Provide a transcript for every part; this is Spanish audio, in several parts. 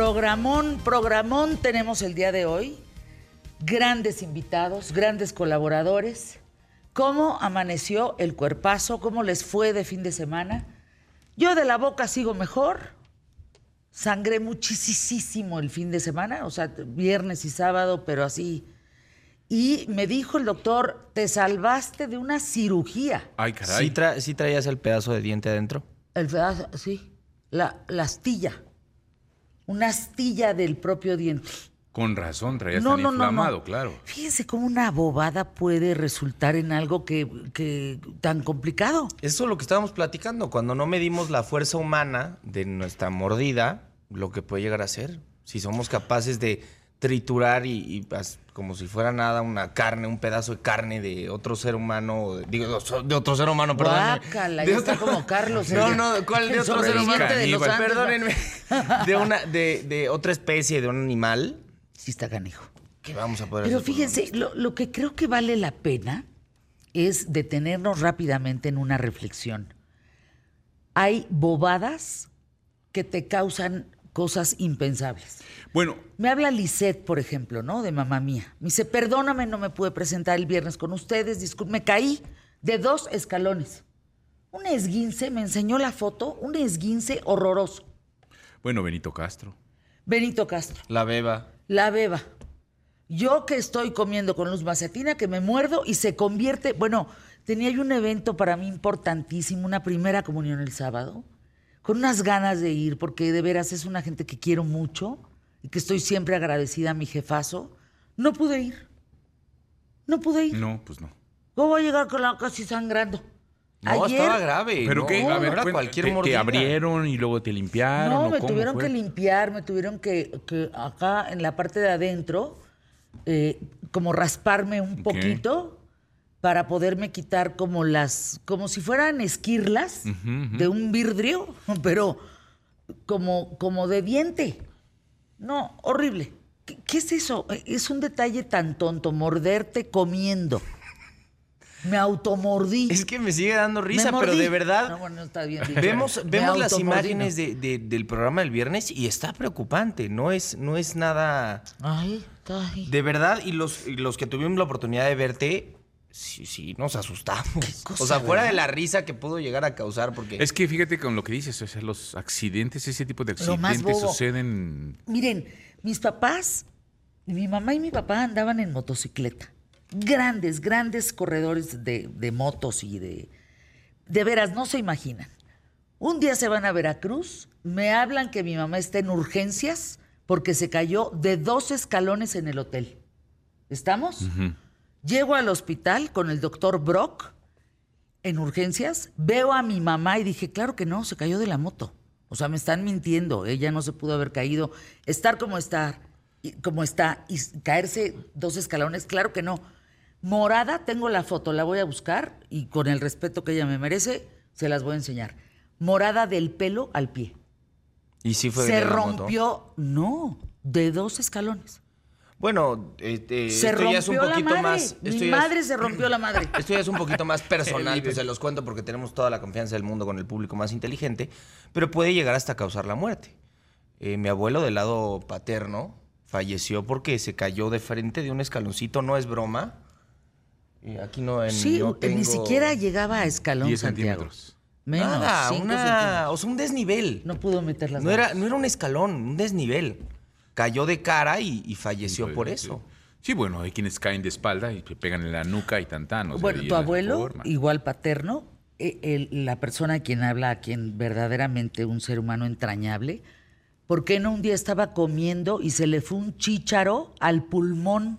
Programón, programón tenemos el día de hoy. Grandes invitados, grandes colaboradores. ¿Cómo amaneció el cuerpazo? ¿Cómo les fue de fin de semana? Yo de la boca sigo mejor. Sangré muchísimo el fin de semana, o sea, viernes y sábado, pero así. Y me dijo el doctor, te salvaste de una cirugía. Ay, caray. ¿Sí, tra- sí traías el pedazo de diente adentro? El pedazo, sí. La, la astilla. Una astilla del propio diente. Con razón, traías No, tan no, inflamado, no. claro. Fíjense cómo una bobada puede resultar en algo que, que tan complicado. Eso es lo que estábamos platicando. Cuando no medimos la fuerza humana de nuestra mordida, lo que puede llegar a ser. Si somos capaces de triturar y, como si fuera nada una carne, un pedazo de carne de otro ser humano, de- digo, de otro ser humano, perdón. Guácala, ya está como Carlos, No, no, ¿cuál de otro ser humano? de los Perdónenme. De una, de, de otra especie, de un animal, Sí está canijo. que vamos a poder Pero hacer fíjense, lo, lo que creo que vale la pena es detenernos rápidamente en una reflexión. Hay bobadas que te causan cosas impensables. Bueno, Me habla Lisette, por ejemplo, ¿no? De mamá mía. Me dice, perdóname, no me pude presentar el viernes con ustedes, discul- me caí de dos escalones. Un esguince, me enseñó la foto, un esguince horroroso. bueno, Benito Castro. Benito Castro, La beba. la beba. Yo que estoy comiendo con luz macetina, que me muerdo y se convierte. Bueno, tenía yo un evento para mí importantísimo, una primera comunión el sábado, con unas ganas de ir, porque de veras es una gente que quiero mucho y que estoy siempre agradecida a mi jefazo. No pude ir. No pude ir. No, pues no. ¿Cómo voy a llegar con la casi sangrando? No, Ayer, estaba grave. Pero no, que, no a ver, era cuenta, cualquier te, te abrieron y luego te limpiaron. No, ¿o me cómo tuvieron fue? que limpiar, me tuvieron que, que acá en la parte de adentro, eh, como rasparme un poquito para poderme quitar como las, como si fueran esquirlas de un vidrio, pero como, como de diente. No, horrible. ¿Qué, qué es eso? Es un detalle tan tonto, morderte comiendo. Me automordí. Es que me sigue dando risa, pero de verdad. No, bueno, está bien dicho. Vemos, vemos las imágenes ¿no? de- de- del programa del viernes y está preocupante. No es, no es nada. Ay, ay. De verdad, y los, y los que tuvimos la oportunidad de verte, sí, sí, nos asustamos. o sea, fuera de la risa que pudo llegar a causar, porque. Es que fíjate con lo que dices, o sea, los accidentes, ese tipo de accidentes suceden. Miren, mis papás, mi mamá y mi papá andaban en motocicleta. Grandes, grandes corredores de, de motos y de... De veras, no se imaginan. Un día se van a Veracruz, me hablan que mi mamá está en urgencias porque se cayó de dos escalones en el hotel. ¿Estamos? Llego al hospital con el doctor Brock en urgencias, veo a mi mamá y dije, claro que no, se cayó de la moto. O sea, me están mintiendo, ella no se pudo haber caído. Estar como está, y- como está y caerse dos escalones, claro que no. Morada, tengo la foto, la voy a buscar y con el respeto que ella me merece, se las voy a enseñar. Morada del pelo al pie. y sí fue se de la moto. rompió, no, de dos escalones. Bueno, este, se esto ya es un la poquito madre. más. Mi esto ya es- madre se rompió la madre. Esto ya es un poquito más personal, pues se los cuento porque tenemos toda la confianza del mundo con el público más inteligente, pero puede llegar hasta causar la muerte. Eh, mi abuelo del lado paterno falleció porque se cayó de frente de un escaloncito, no es broma. Eh, aquí no, en, Sí, no ni siquiera llegaba a escalón 10 Santiago. centímetros. Menos, nada, cinco una, centímetros. o sea, un desnivel. No pudo meter las No era, manos. no era un escalón, un desnivel. Cayó de cara y, y falleció por eso. Sí, bueno, hay quienes caen de espalda y se pegan en la nuca y sea, Bueno, tu abuelo, forma. igual paterno, eh, el- la persona a quien habla, a quien verdaderamente un ser humano entrañable, ¿por qué no un día estaba comiendo y se le fue un chícharo al pulmón?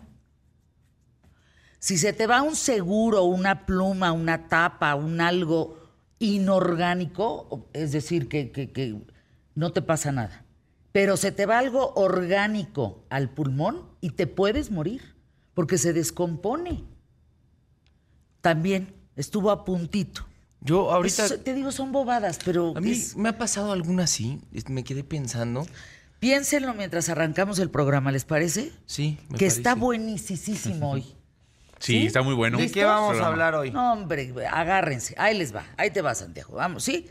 Si se te va un seguro, una pluma, una tapa, un algo inorgánico, es decir, que, que- que no te pasa nada. Pero se te va algo orgánico al pulmón y te puedes morir, porque se descompone. También estuvo a puntito. Yo ahorita, Eso, te digo, son bobadas, pero a mí es- me ha pasado alguna así, me quedé pensando. piénsenlo mientras arrancamos el programa, ¿les parece? Sí, me que está buenísimo hoy. Sí, ¿Sí? está muy bueno. ¿De qué vamos a hablar hoy? No, hombre, agárrense. Ahí les va. Ahí te va, Santiago. Vamos, ¿sí?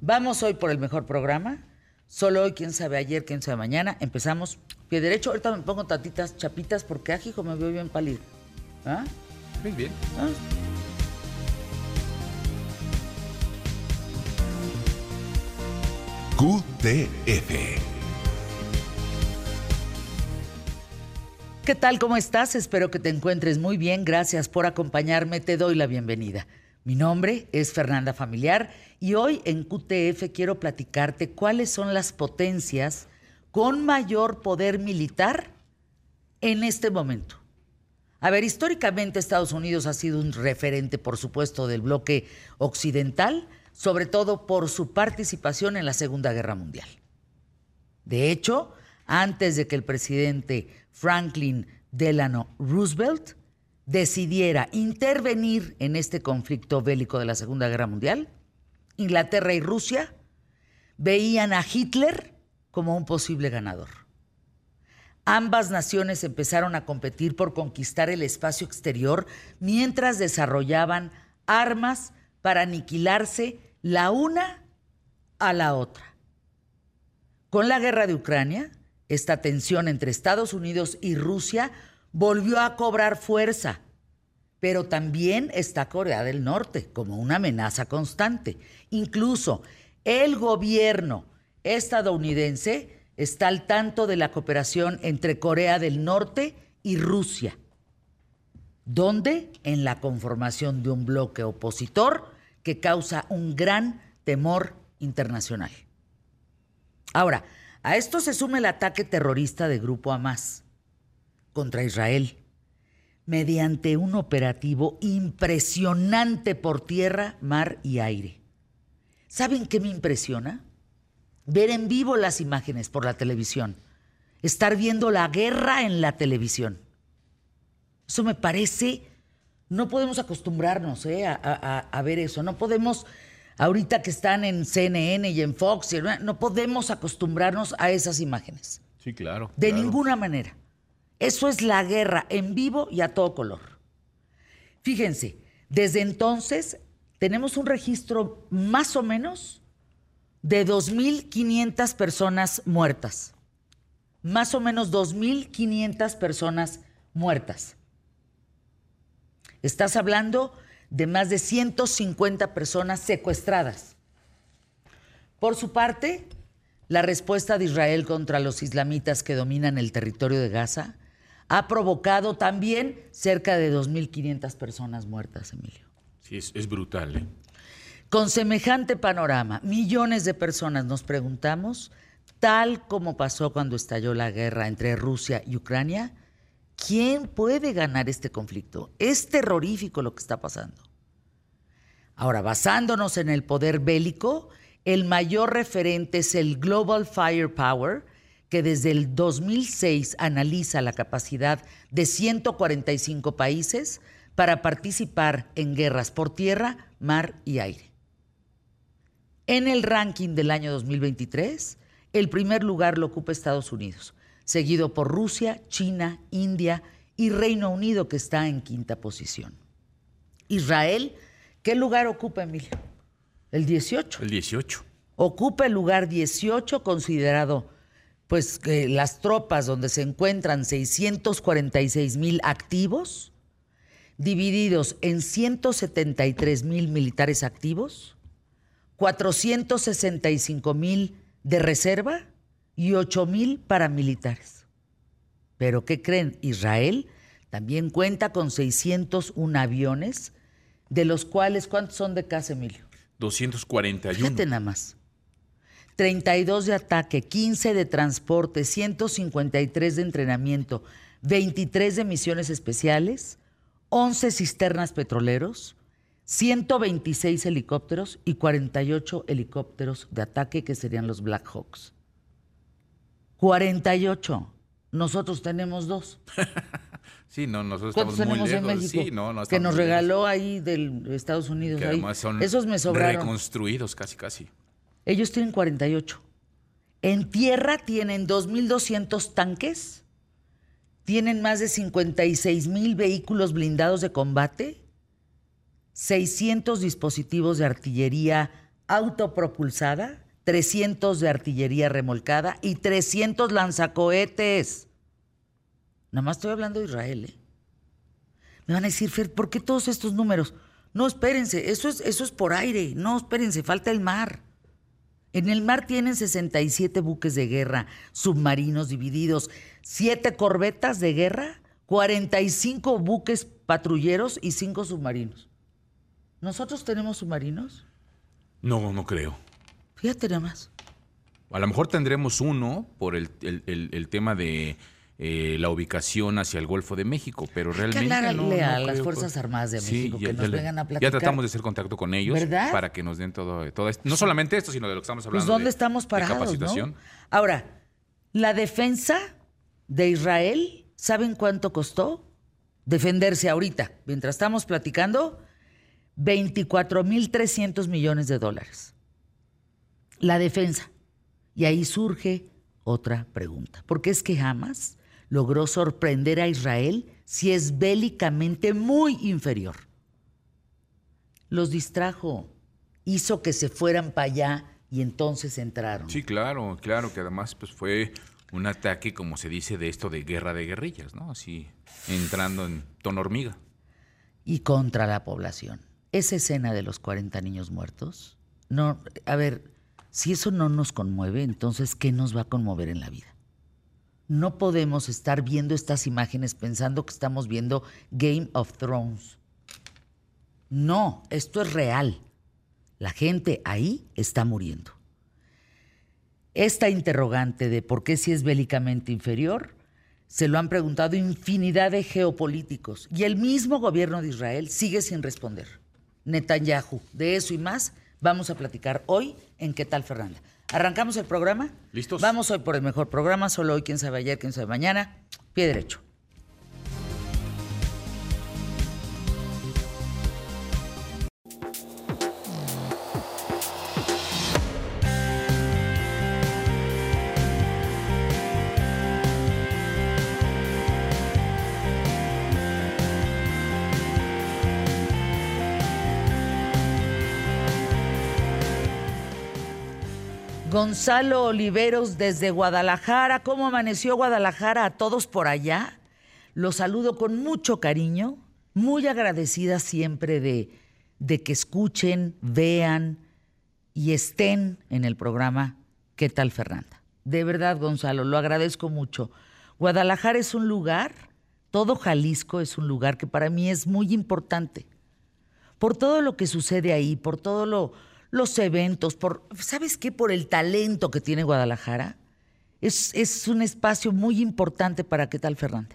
Vamos hoy por el mejor programa. Solo hoy, quién sabe ayer, quién sabe mañana. Empezamos pie derecho. Ahorita me pongo tatitas chapitas porque, ajijo, me veo bien pálido. ¿Ah? Muy bien. ¿Ah? QTF. ¿Qué tal? ¿Cómo estás? Espero que te encuentres muy bien. Gracias por acompañarme. Te doy la bienvenida. Mi nombre es Fernanda Familiar y hoy en QTF quiero platicarte cuáles son las potencias con mayor poder militar en este momento. A ver, históricamente Estados Unidos ha sido un referente, por supuesto, del bloque occidental, sobre todo por su participación en la Segunda Guerra Mundial. De hecho, antes de que el presidente Franklin Delano Roosevelt decidiera intervenir en este conflicto bélico de la Segunda Guerra Mundial, Inglaterra y Rusia veían a Hitler como un posible ganador. Ambas naciones empezaron a competir por conquistar el espacio exterior mientras desarrollaban armas para aniquilarse la una a la otra. Con la guerra de Ucrania, esta tensión entre Estados Unidos y Rusia volvió a cobrar fuerza, pero también está Corea del Norte como una amenaza constante. Incluso el gobierno estadounidense está al tanto de la cooperación entre Corea del Norte y Rusia. ¿Dónde? En la conformación de un bloque opositor que causa un gran temor internacional. Ahora, a esto se suma el ataque terrorista de Grupo Hamas contra Israel, mediante un operativo impresionante por tierra, mar y aire. ¿Saben qué me impresiona? Ver en vivo las imágenes por la televisión, estar viendo la guerra en la televisión. Eso me parece, no podemos acostumbrarnos ¿eh? a, a, a, ver eso, no podemos, ahorita que están en CNN y en Fox, no podemos acostumbrarnos a esas imágenes. Sí, claro. De claro. ninguna manera. Eso es la guerra en vivo y a todo color. Fíjense, desde entonces tenemos un registro más o menos de 2.500 personas muertas. Más o menos 2.500 personas muertas. Estás hablando de más de 150 personas secuestradas. Por su parte, la respuesta de Israel contra los islamitas que dominan el territorio de Gaza ha provocado también cerca de 2.500 personas muertas, Emilio. Sí, es, es brutal. ¿eh? Con semejante panorama, millones de personas nos preguntamos, tal como pasó cuando estalló la guerra entre Rusia y Ucrania, ¿quién puede ganar este conflicto? Es terrorífico lo que está pasando. Ahora, basándonos en el poder bélico, el mayor referente es el Global Firepower, que desde el 2006 analiza la capacidad de 145 países para participar en guerras por tierra, mar y aire. En el ranking del año 2023, el primer lugar lo ocupa Estados Unidos, seguido por Rusia, China, India y Reino Unido, que está en quinta posición. Israel, ¿qué lugar ocupa, Emilio? El 18. El 18. Ocupa el lugar 18, considerado pues que las tropas donde se encuentran 646 mil activos, divididos en 173 mil militares activos, 465 mil de reserva y 8 mil paramilitares. Pero ¿qué creen? Israel también cuenta con 601 aviones, de los cuales, ¿cuántos son de casa, Emilio? 241. Fíjate nada más. 32 de ataque, 15 de transporte, 153 de entrenamiento, 23 de misiones especiales, 11 cisternas petroleros, 126 helicópteros y 48 helicópteros de ataque que serían los Black Hawks. 48. Nosotros tenemos dos. sí, no, nosotros ¿Cuántos estamos muy lejos. en México? Sí, no, no que nos regaló lejos. ahí del Estados Unidos. Ahí. además son Esos me sobraron. reconstruidos casi, casi. Ellos tienen 48. En tierra tienen 2.200 tanques, tienen más de 56 mil vehículos blindados de combate, 600 dispositivos de artillería autopropulsada 300 de artillería remolcada y 300 lanzacohetes. Nada más estoy hablando de Israel, ¿eh? Me van a decir, Fer, ¿por qué todos estos números? No, espérense, eso es, eso es por aire. No, espérense, falta el mar. En el mar tienen 67 buques de guerra, submarinos divididos, 7 corbetas de guerra, 45 buques patrulleros y 5 submarinos. ¿Nosotros tenemos submarinos? No, no creo. Fíjate nada más. A lo mejor tendremos uno por el, el- el- el tema de eh, la ubicación hacia el Golfo de México, pero realmente no, no a las creo, Fuerzas pues. Armadas de México, ya- que ya nos vengan a Ya platicar. tratamos de hacer contacto con ellos ¿Verdad? para que nos den todo, todo esto. No solamente esto, sino de lo que estamos Pues hablando. ¿dónde de- estamos de parados, capacitación. no? Ahora, la defensa de Israel, ¿saben cuánto costó? Defenderse ahorita, mientras estamos platicando, 24.300 millones de dólares. La defensa. Y ahí surge otra pregunta. ¿Por qué es que Hamas logró sorprender a Israel si es bélicamente muy inferior? Los distrajo, hizo que se fueran para allá y entonces entraron. Sí, claro, claro, que además pues fue un ataque, como se dice, de esto de guerra de guerrillas, ¿no? Así, entrando en tono hormiga. y contra la población. Esa escena de los 40 niños muertos, no, a ver, si eso no nos conmueve, entonces ¿qué nos va a conmover en la vida? No podemos estar viendo estas imágenes pensando que estamos viendo Game of Thrones. No, esto es real. La gente ahí está muriendo. Esta interrogante de por qué si es bélicamente inferior se lo han preguntado infinidad de geopolíticos y el mismo gobierno de Israel sigue sin responder. Netanyahu, de eso y más vamos a platicar hoy en ¿Qué tal Fernanda? ¿Arrancamos el programa? ¿Listos? Vamos hoy por el mejor programa, solo hoy, quién sabe ayer, quién sabe mañana. Pie derecho. Gonzalo Oliveros desde Guadalajara. ¿Cómo amaneció Guadalajara a todos por allá? Los saludo con mucho cariño, muy agradecida siempre de, de que escuchen, vean y estén en el programa ¿Qué tal Fernanda? De verdad, Gonzalo, lo agradezco mucho. Guadalajara es un lugar, todo Jalisco es un lugar que para mí es muy importante por todo lo que sucede ahí, por todos lo, los eventos, por, ¿sabes qué? Por el talento que tiene Guadalajara. Es, es un espacio muy importante para qué tal, Fernanda.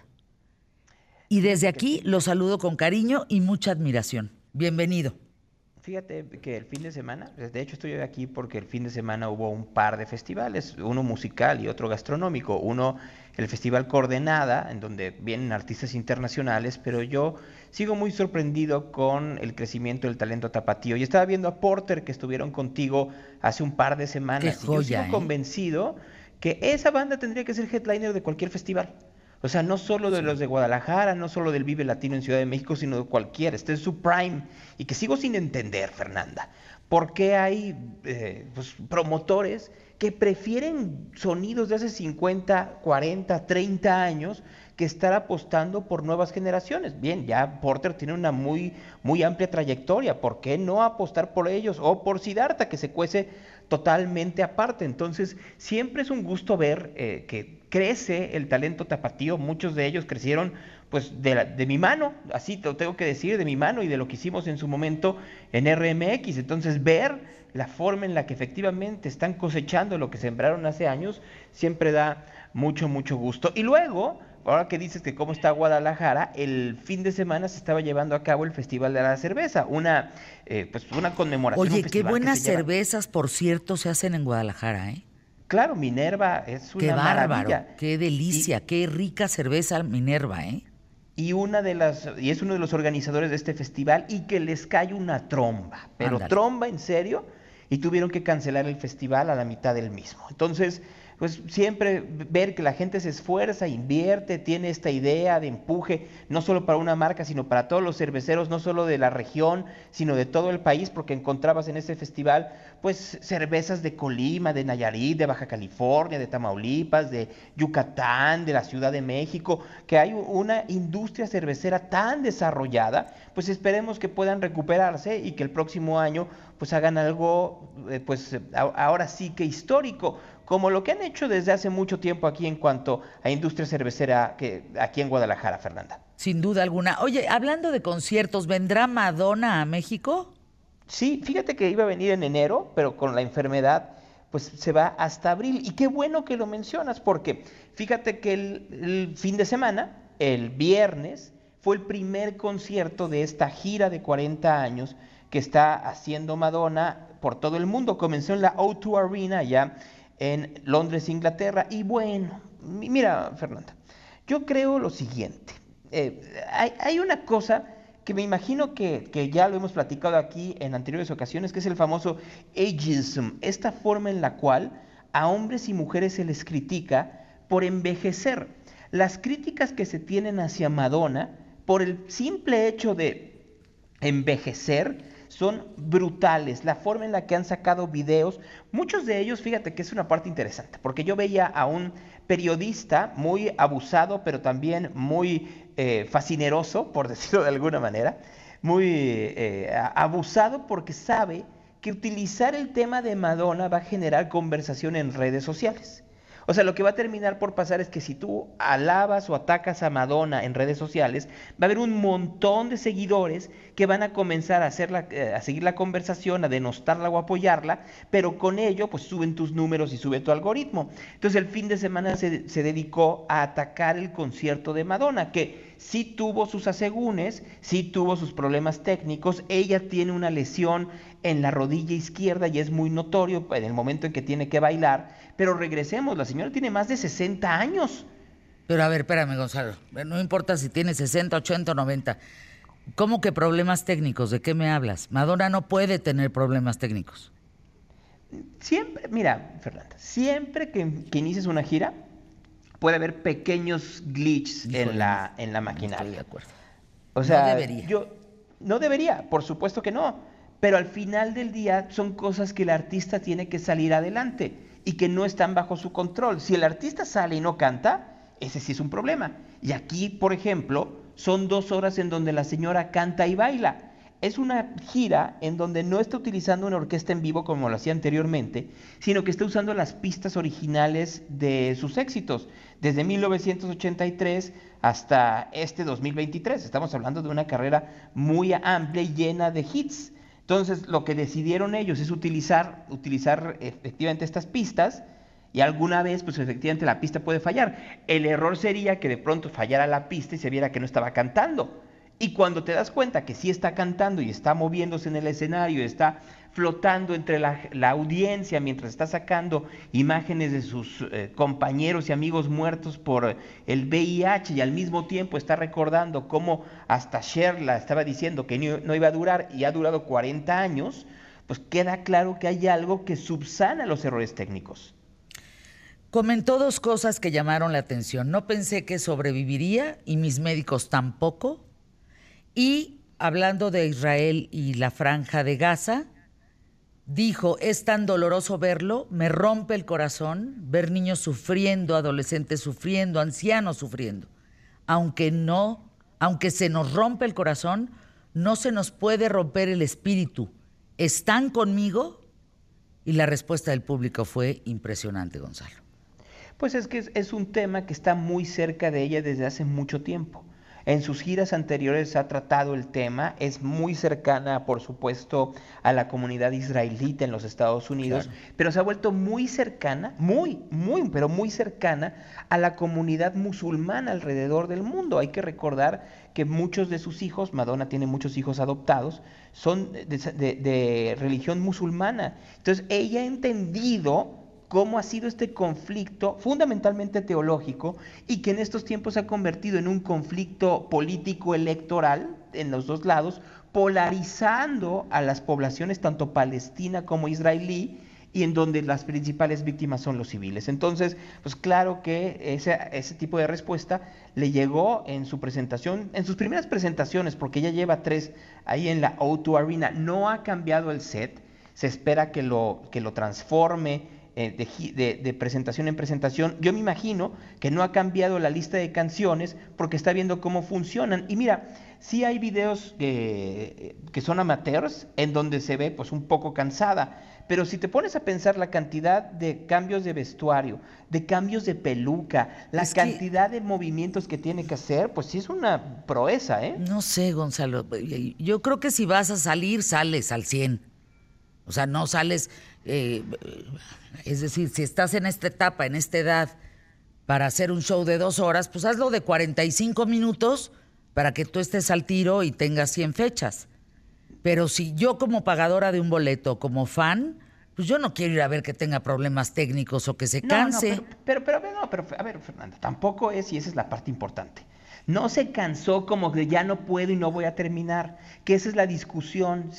Y desde aquí lo saludo con cariño y mucha admiración. Bienvenido. Fíjate que el fin de semana, de hecho estoy aquí porque el fin de semana hubo un par de festivales, uno musical y otro gastronómico. Uno, el Festival Coordenada, en donde vienen artistas internacionales, pero yo sigo muy sorprendido con el crecimiento del talento tapatío. Y estaba viendo a Porter que estuvieron contigo hace un par de semanas. Qué y yo sigo ¿eh? convencido que esa banda tendría que ser headliner de cualquier festival. O sea, no solo de los de Guadalajara, no solo del Vive Latino en Ciudad de México, sino de cualquiera. Está en su prime. Y que sigo sin entender, Fernanda. ¿Por qué hay eh, pues, promotores que prefieren sonidos de hace 50, 40, 30 años que estar apostando por nuevas generaciones? Bien, ya Porter tiene una muy, muy amplia trayectoria. ¿Por qué no apostar por ellos? O por Siddhartha, que se cuece totalmente aparte. Entonces, siempre es un gusto ver eh, que crece el talento tapatío. Muchos de ellos crecieron pues de, la- de mi mano, así te lo tengo que decir, de mi mano y de lo que hicimos en su momento en RMX. Entonces, ver la forma en la que efectivamente están cosechando lo que sembraron hace años siempre da mucho, mucho gusto. Y luego, ahora que dices que cómo está Guadalajara, el fin de semana se estaba llevando a cabo el Festival de la Cerveza, una, eh, pues una conmemoración. Oye, qué buenas lleva- cervezas, por cierto, se hacen en Guadalajara, ¿eh? Claro, Minerva es una Qué bárbaro, maravilla. qué delicia, qué rica cerveza Minerva, ¿eh? Y una de las y es uno de los organizadores de este festival y que les cae una tromba, pero tromba en serio y tuvieron que cancelar el festival a la mitad del mismo. Entonces, pues siempre ver que la gente se esfuerza, invierte, tiene esta idea de empuje, no solo para una marca, sino para todos los cerveceros, no solo de la región, sino de todo el país, porque encontrabas en este festival pues cervezas de Colima, de Nayarit, de Baja California, de Tamaulipas, de Yucatán, de la Ciudad de México, que hay una industria cervecera tan desarrollada, pues esperemos que puedan recuperarse y que el próximo año pues hagan algo eh, pues ahora sí que histórico como lo que han hecho desde hace mucho tiempo aquí en cuanto a industria cervecera que aquí en Guadalajara, Fernanda. Sin duda alguna. Oye, hablando de conciertos, ¿vendrá Madonna a México? Sí, fíjate que iba a venir en enero, pero con la enfermedad pues se va hasta abril. Y qué bueno que lo mencionas, porque fíjate que el, el fin de semana, el viernes, fue el primer concierto de esta gira de 40 años que está haciendo Madonna por todo el mundo. Comenzó en la O2 Arena ya en Londres, Inglaterra. Y bueno, mira, Fernanda, yo creo lo siguiente. Eh, hay, una cosa que me imagino que, que, ya lo hemos platicado aquí en anteriores ocasiones, que es el famoso ageism, esta forma en la cual a hombres y mujeres se les critica por envejecer. Las críticas que se tienen hacia Madonna por el simple hecho de envejecer son brutales. La forma en la que han sacado videos, muchos de ellos, fíjate que es una parte interesante, porque yo veía a un periodista muy abusado, pero también muy eh, fascineroso, por decirlo de alguna manera, muy eh, abusado porque sabe que utilizar el tema de Madonna va a generar conversación en redes sociales. O sea, lo que va a terminar por pasar es que si tú alabas o atacas a Madonna en redes sociales, va a haber un montón de seguidores que van a comenzar eh, a seguir la conversación, a denostarla o apoyarla, pero con ello pues suben tus números y sube tu algoritmo. Entonces el fin de semana se, se dedicó a atacar el concierto de Madonna, que sí tuvo sus asegúnes, sí tuvo sus problemas técnicos, ella tiene una lesión en la rodilla izquierda y es muy notorio en el momento en que tiene que bailar, pero regresemos, la señora tiene más de 60 años. Pero a ver, espérame, Gonzalo. No importa si tiene 60, 80 o 90. ¿Cómo que problemas técnicos? ¿De qué me hablas? Madonna no puede tener problemas técnicos. Siempre, mira, Fernanda, siempre que, que inicies una gira, puede haber pequeños glitches en la, en la maquinaria. Estoy de acuerdo. O sea, no debería. Yo, no debería, por supuesto que no. Pero al final del día son cosas que el artista tiene que salir adelante y que no están bajo su control. Si el artista sale y no canta, ese sí es un problema. Y aquí, por ejemplo, son dos horas en donde la señora canta y baila. Es una gira en donde no está utilizando una orquesta en vivo como lo hacía anteriormente, sino que está usando las pistas originales de sus éxitos, desde 1983 hasta este 2023. Estamos hablando de una carrera muy amplia y llena de hits. Entonces, lo que decidieron ellos es utilizar, utilizar efectivamente estas pistas y alguna vez, pues efectivamente la pista puede fallar. El error sería que de pronto fallara la pista y se viera que no estaba cantando. Y cuando te das cuenta que sí está cantando y está moviéndose en el escenario, está flotando entre la, audiencia mientras está sacando imágenes de sus eh, compañeros y amigos muertos por el VIH y al mismo tiempo está recordando cómo hasta Sherla estaba diciendo que no, no iba a durar y ha durado 40 años, pues queda claro que hay algo que subsana los errores técnicos. Comentó dos cosas que llamaron la atención. No pensé que sobreviviría y mis médicos tampoco. Y hablando de Israel y la franja de Gaza, dijo, es tan doloroso verlo, me rompe el corazón ver niños sufriendo, adolescentes sufriendo, ancianos sufriendo. Aunque no, aunque se nos rompe el corazón, no se nos puede romper el espíritu. ¿Están conmigo? Y la respuesta del público fue impresionante, Gonzalo. Pues es que es, un tema que está muy cerca de ella desde hace mucho tiempo. En sus giras anteriores ha tratado el tema, es muy cercana, por supuesto, a la comunidad israelita en los Estados Unidos, pero se ha vuelto muy cercana, muy, muy, pero muy cercana a la comunidad musulmana alrededor del mundo. Hay que recordar que muchos de sus hijos, Madonna tiene muchos hijos adoptados, son de, de religión musulmana. Entonces, ella ha entendido cómo ha sido este conflicto fundamentalmente teológico y que en estos tiempos se ha convertido en un conflicto político electoral en los dos lados, polarizando a las poblaciones tanto palestina como israelí y en donde las principales víctimas son los civiles. Entonces, pues claro que ese, ese tipo de respuesta le llegó en su presentación, en sus primeras presentaciones, porque ya lleva tres ahí en la O2 Arena, no ha cambiado el set, se espera que lo, que lo transforme eh, de, presentación en presentación, yo me imagino que no ha cambiado la lista de canciones porque está viendo cómo funcionan. Y mira, sí hay videos que son amateurs en donde se ve pues un poco cansada, pero si te pones a pensar la cantidad de cambios de vestuario, de cambios de peluca, la cantidad de movimientos que tiene que hacer, pues sí es una proeza, ¿eh? No sé, Gonzalo. Yo creo que si vas a salir, sales al 100. O sea, no sales eh, es decir, si estás en esta etapa, en esta edad, para hacer un show de dos horas, pues hazlo de 45 minutos para que tú estés al tiro y tengas 100 fechas. Pero si yo como pagadora de un boleto, como fan, pues yo no quiero ir a ver que tenga problemas técnicos o que se canse. pero, pero, pero, no, pero, a ver, Fernanda, tampoco es, y esa es la parte importante. No se cansó como que ya no puedo y no voy a terminar, que esa es la discusión.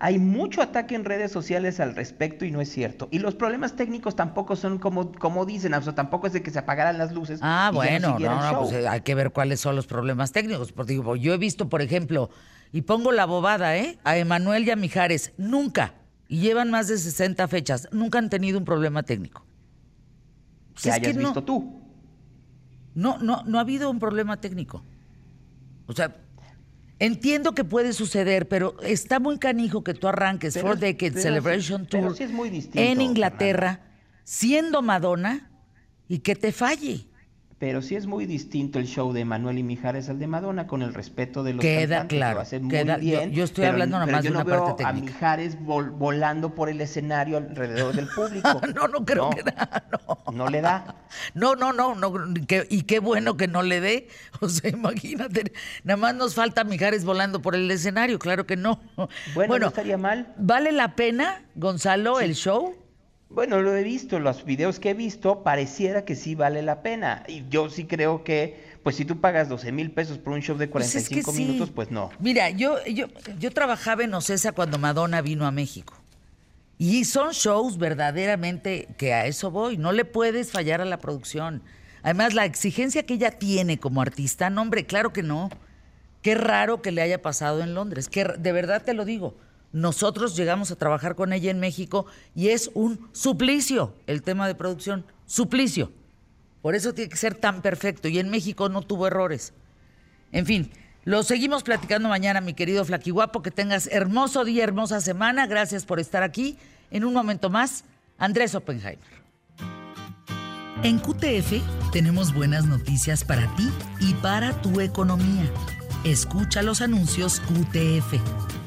hay mucho ataque en redes sociales al respecto y no es cierto. Y los problemas técnicos tampoco son como, como dicen, o sea, tampoco es de que se apagaran las luces. Ah, bueno, no, no, pues eh, hay que ver cuáles son los problemas técnicos. Porque digo, yo he visto, por ejemplo, y pongo la bobada, ¿eh? A Emanuel y a Mijares, nunca, y llevan más de 60 fechas, nunca han tenido un problema técnico. que hayas visto tú. No, no, no ha habido un problema técnico. O sea, entiendo que puede suceder, pero está muy canijo que tú arranques Four Decades Celebration Tour en Inglaterra, siendo Madonna, y que te falle pero sí es muy distinto el show de Manuel y Mijares al de Madonna con el respeto de los queda claro queda, bien, yo, estoy hablando nomás de una parte técnica. a Mijares volando por el escenario alrededor del público. No no creo que da no. no le da. No no no no y qué bueno que no le dé. O sea imagínate nada más nos falta Mijares volando por el escenario claro que no. Bueno, no estaría mal. vale la pena Gonzalo el show bueno, lo he visto, los videos que he visto, pareciera que sí vale la pena. Y yo sí creo que, pues si tú pagas 12 mil pesos por un show de 45 pues minutos, pues no. Mira, yo, yo, yo trabajaba en Ocesa cuando Madonna vino a México. Y son shows verdaderamente que a eso voy. No le puedes fallar a la producción. Además, la exigencia que ella tiene como artista, no, hombre, claro que no. Qué raro que le haya pasado en Londres. Que de verdad te lo digo. Nosotros llegamos a trabajar con ella en México y es un suplicio el tema de producción, suplicio. Por eso tiene que ser tan perfecto y en México no tuvo errores. En fin, lo seguimos platicando mañana, mi querido Flaquiguapo. Que tengas hermoso día, hermosa semana. Gracias por estar aquí. En un momento más, Andrés Oppenheimer. En QTF tenemos buenas noticias para ti y para tu economía. Escucha los anuncios QTF.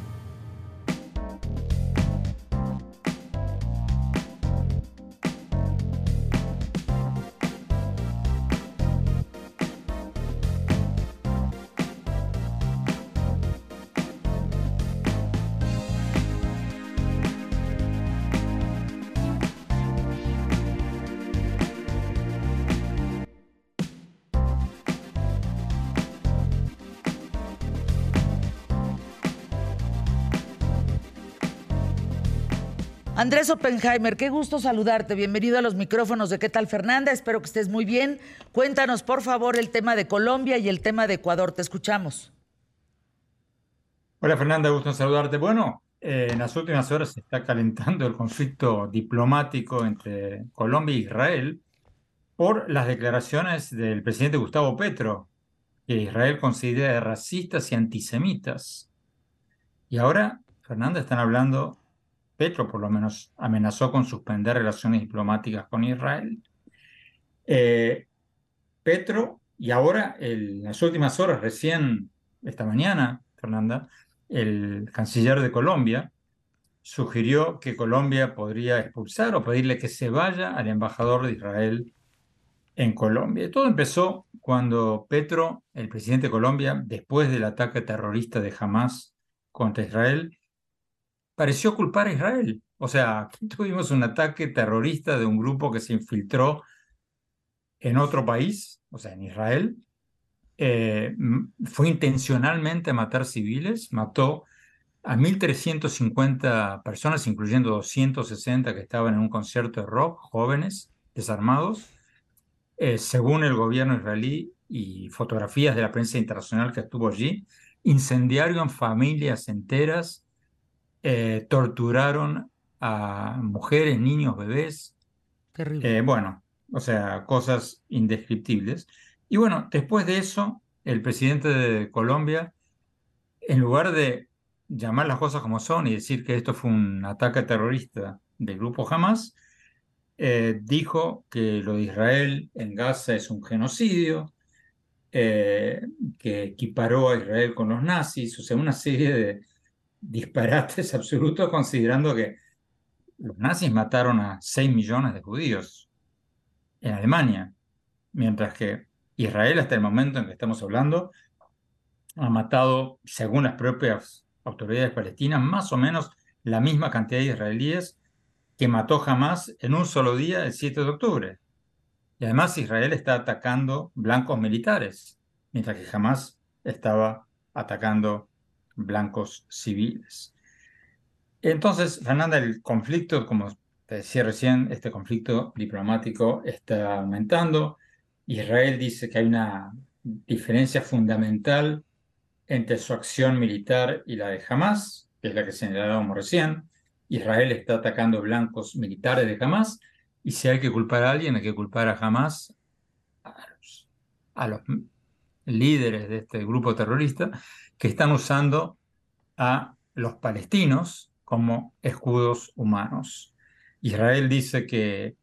Andrés Oppenheimer, qué gusto saludarte. Bienvenido a los micrófonos de ¿Qué tal Fernanda? Espero que estés muy bien. Cuéntanos, por favor, el tema de Colombia y el tema de Ecuador. Te escuchamos. Hola Fernanda, gusto saludarte. Bueno, eh, en las últimas horas se está calentando el conflicto diplomático entre Colombia e Israel por las declaraciones del presidente Gustavo Petro, que Israel considera racistas y antisemitas. Y ahora, Fernanda, están hablando Petro por lo menos amenazó con suspender relaciones diplomáticas con Israel. Eh, Petro, y ahora en las últimas horas, recién esta mañana, Fernanda, el canciller de Colombia sugirió que Colombia podría expulsar o pedirle que se vaya al embajador de Israel en Colombia. todo empezó cuando Petro, el presidente de Colombia, después del ataque terrorista de Hamas contra Israel, pareció culpar a Israel. O sea, tuvimos un ataque terrorista de un grupo que se infiltró en otro país, o sea, en Israel. Eh, fue intencionalmente a matar civiles, mató a 1.350 personas, incluyendo 260 que estaban en un concierto de rock, jóvenes, desarmados, eh, según el gobierno israelí y fotografías de la prensa internacional que estuvo allí, incendiaron familias enteras, eh, torturaron a mujeres, niños, bebés. Terrible. Eh, bueno, o sea, cosas indescriptibles. Y bueno, después de eso, el presidente de Colombia, en lugar de llamar las cosas como son y decir que esto fue un ataque terrorista del grupo Hamas, eh, dijo que lo de Israel en Gaza es un genocidio, eh, que equiparó a Israel con los nazis, o sea, una serie de disparates absolutos considerando que los nazis mataron a 6 millones de judíos en Alemania, mientras que Israel hasta el momento en que estamos hablando ha matado, según las propias autoridades palestinas, más o menos la misma cantidad de israelíes que mató jamás en un solo día el 7 de octubre. Y además Israel está atacando blancos militares, mientras que jamás estaba atacando blancos civiles. Entonces, Fernanda, el conflicto, como te decía recién, este conflicto diplomático está aumentando. Israel dice que hay una diferencia fundamental entre su acción militar y la de Hamas, que es la que señalábamos recién. Israel está atacando blancos militares de Hamas, y si hay que culpar a alguien, hay que culpar a Hamas, a los, líderes de este grupo terrorista, que están usando a los palestinos como escudos humanos. Israel dice que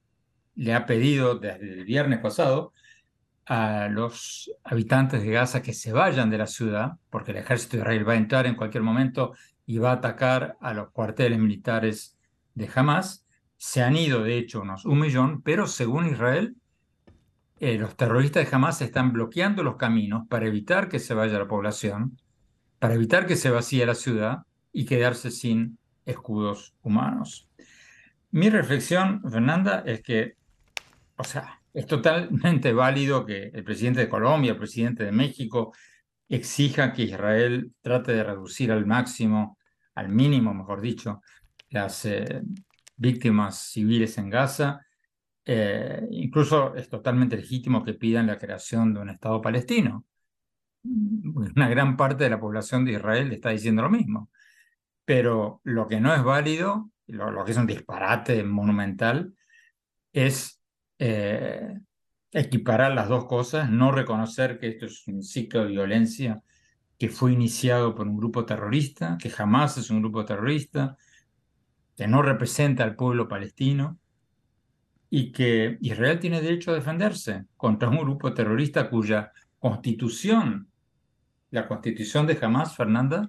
le ha pedido desde el viernes pasado a los habitantes de Gaza que se vayan de la ciudad, porque el ejército de Israel va a entrar en cualquier momento y va a atacar a los cuarteles militares de Hamas. Se han ido, de hecho, unos un millón, pero según Israel, eh, los terroristas de Hamas están bloqueando los caminos para evitar que se vaya la población, para evitar que se vacíe la ciudad y quedarse sin escudos humanos. Mi reflexión, Fernanda, es que, o sea, es totalmente válido que el presidente de Colombia, el presidente de México, exija que Israel trate de reducir al máximo, al mínimo, mejor dicho, las eh, víctimas civiles en Gaza. Eh, incluso es totalmente legítimo que pidan la creación de un Estado palestino. Una gran parte de la población de Israel está diciendo lo mismo. Pero lo que no es válido, lo, lo que es un disparate monumental, es eh, equiparar las dos cosas, no reconocer que esto es un ciclo de violencia que fue iniciado por un grupo terrorista, que jamás es un grupo terrorista, que no representa al pueblo palestino y que Israel tiene derecho a defenderse contra un grupo terrorista cuya constitución, la constitución de Hamas, Fernanda,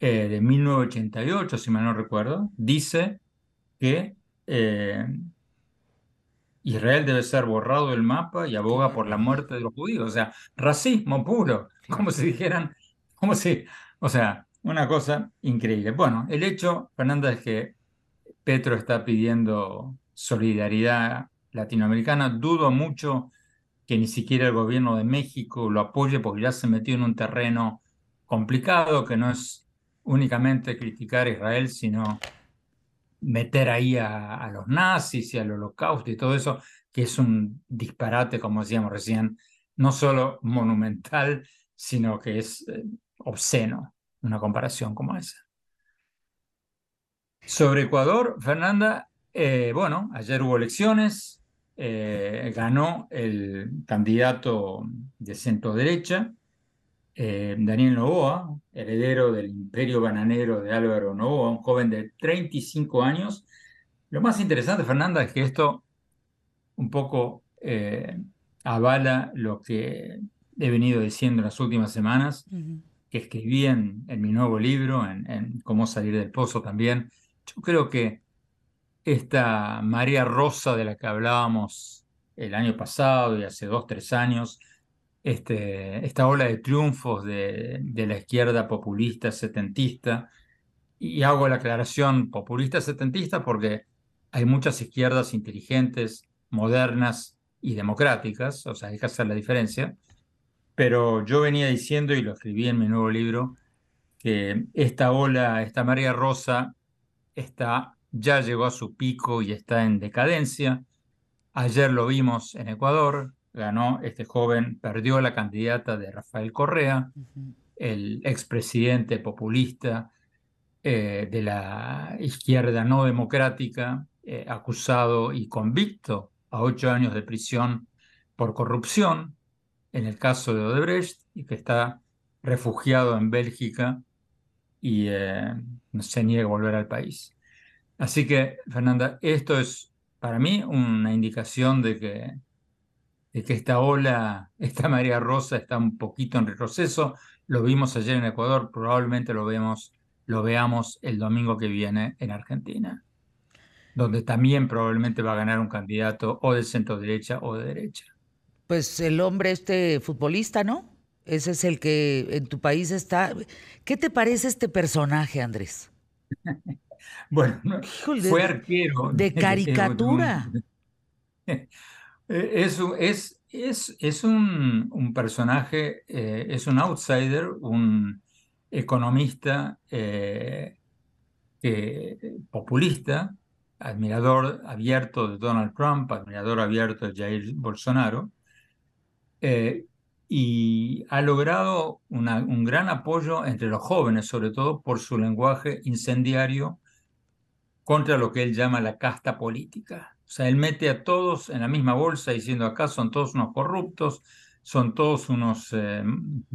eh, de 1988, si mal no recuerdo, dice que eh, Israel debe ser borrado del mapa y aboga por la muerte de los judíos. O sea, racismo puro, como si dijeran, como si, o sea, una cosa increíble. Bueno, el hecho, Fernanda, es que Petro está pidiendo solidaridad latinoamericana. Dudo mucho que ni siquiera el gobierno de México lo apoye porque ya se metió en un terreno complicado que no es únicamente criticar a Israel, sino meter ahí a, los nazis y al holocausto y todo eso, que es un disparate, como decíamos recién, no solo monumental, sino que es eh, obsceno una comparación como esa. Sobre Ecuador, Fernanda, eh, bueno, ayer hubo elecciones, eh, ganó el candidato de centro derecha, eh, Daniel Novoa, heredero del imperio bananero de Álvaro Novoa, un joven de 35 años. Lo más interesante, Fernanda, es que esto un poco avala lo que he venido diciendo en las últimas semanas, que escribí en, mi nuevo libro, en, en, Cómo salir del pozo también. Yo creo que esta María Rosa de la que hablábamos el año pasado y hace dos, tres años, este, esta ola de triunfos de, la izquierda populista setentista. Y hago la aclaración populista setentista porque hay muchas izquierdas inteligentes, modernas y democráticas, o sea, hay que hacer la diferencia. Pero yo venía diciendo, y lo escribí en mi nuevo libro, que esta ola, esta María Rosa, está, ya llegó a su pico y está en decadencia. Ayer lo vimos en Ecuador, ganó este joven, perdió la candidata de Rafael Correa, el expresidente populista eh, de la izquierda no democrática, eh, acusado y convicto a ocho años de prisión por corrupción, en el caso de Odebrecht, y que está refugiado en Bélgica y eh, se niega a volver al país. Así que, Fernanda, esto es para mí una indicación de que, de que esta ola, esta María Rosa está un poquito en retroceso. Lo vimos ayer en Ecuador, probablemente lo, vemos, lo veamos el domingo que viene en Argentina, donde también probablemente va a ganar un candidato o de centro derecha o de derecha. Pues el hombre este futbolista, ¿no? Ese es el que en tu país está. ¿Qué te parece este personaje, Andrés? bueno, fue arquero. De caricatura. Es, es, es, es un, un, personaje, eh, es un outsider, un economista eh, populista, admirador abierto de Donald Trump, admirador abierto de Jair Bolsonaro, eh, y ha logrado un gran apoyo entre los jóvenes, sobre todo por su lenguaje incendiario contra lo que él llama la casta política. O sea, él mete a todos en la misma bolsa diciendo acá son todos unos corruptos, son todos unos eh,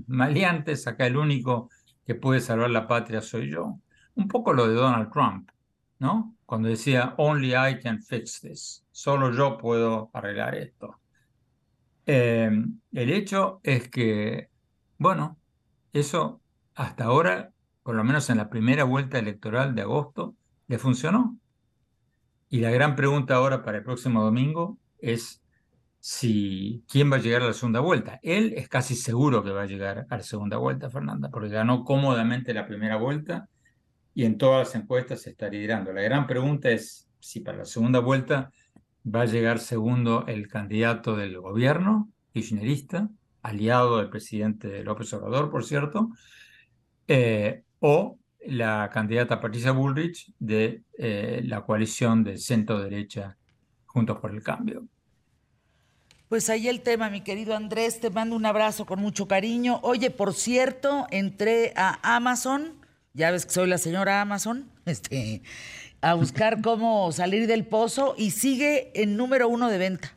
maleantes, acá el único que puede salvar la patria soy yo. Un poco lo de Donald Trump, ¿no? Cuando decía, only I can fix this, solo yo puedo arreglar esto. Eh, el hecho es que, bueno, eso hasta ahora, por lo menos en la primera vuelta electoral de agosto, le funcionó. Y la gran pregunta ahora para el próximo domingo es si quién va a llegar a la segunda vuelta. Él es casi seguro que va a llegar a la segunda vuelta, Fernanda, porque ganó cómodamente la primera vuelta y en todas las encuestas se está liderando. La gran pregunta es si para la segunda vuelta va a llegar segundo el candidato del gobierno, kirchnerista, aliado del presidente López Obrador, por cierto, eh, o la candidata Patricia Bullrich de eh, la coalición de centro-derecha Juntos por el Cambio. Pues ahí el tema, mi querido Andrés, te mando un abrazo con mucho cariño. Oye, por cierto, entré a Amazon, ya ves que soy la señora Amazon, este, a buscar cómo salir del pozo y sigue en número uno de venta.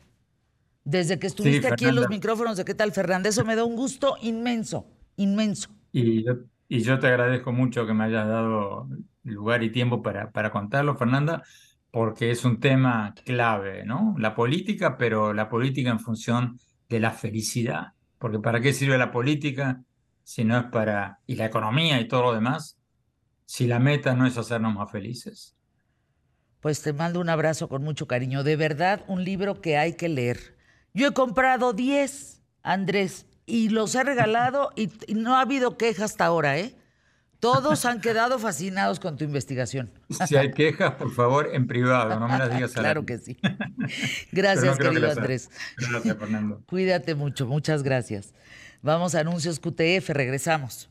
Desde que estuviste aquí en los micrófonos de ¿Qué tal, Fernanda? Eso me da un gusto inmenso, inmenso. Y yo, y yo te agradezco mucho que me hayas dado lugar y tiempo para, para contarlo, Fernanda, porque es un tema clave, ¿no? La política, pero la política en función de la felicidad. Porque ¿para qué sirve la política si no es para... y la economía y todo lo demás, si la meta no es hacernos más felices? pues te mando un abrazo con mucho cariño. De verdad, un libro que hay que leer. Yo he comprado 10, Andrés, y los he regalado y, no ha habido quejas hasta ahora, ¿eh? Todos han quedado fascinados con tu investigación. Si hay quejas, por favor, en privado, no me las digas a Claro que sí. Gracias, querido Andrés. Gracias, Fernando. Cuídate mucho, muchas gracias. Vamos a anuncios QTF, regresamos.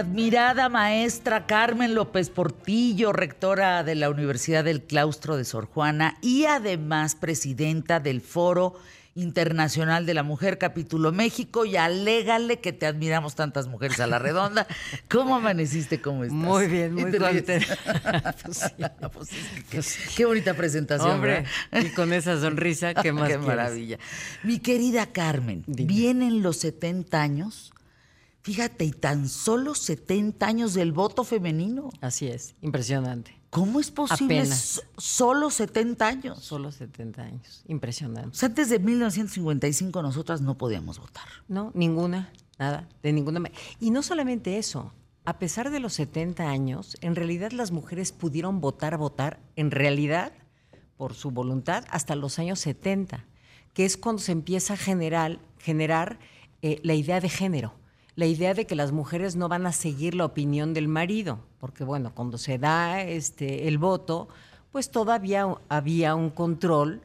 Admirada maestra Carmen López Portillo, rectora de la Universidad del Claustro de Sor Juana y además presidenta del Foro Internacional de la Mujer, capítulo México, y alégale que te admiramos tantas mujeres a la redonda. ¿Cómo amaneciste? ¿Cómo estás? Muy bien, muy contenta. Pues pues qué bonita presentación. Hombre, y con esa sonrisa, qué más Qué maravilla. Mi querida Carmen, vienen los 70 años Fíjate, y tan solo 70 años del voto femenino. Así es, impresionante. ¿Cómo es posible solo 70 años? Solo 70 años, impresionante. antes de 1955 nosotras no podíamos votar. No, ninguna, nada, de ninguna manera. Y no solamente eso, a pesar de los 70 años, en realidad las mujeres pudieron votar, votar, en realidad, por su voluntad hasta los años 70, que es cuando se empieza a generar, generar eh, la idea de género, la idea de que las mujeres no van a seguir la opinión del marido, porque bueno, cuando se da este, el voto, pues todavía había un control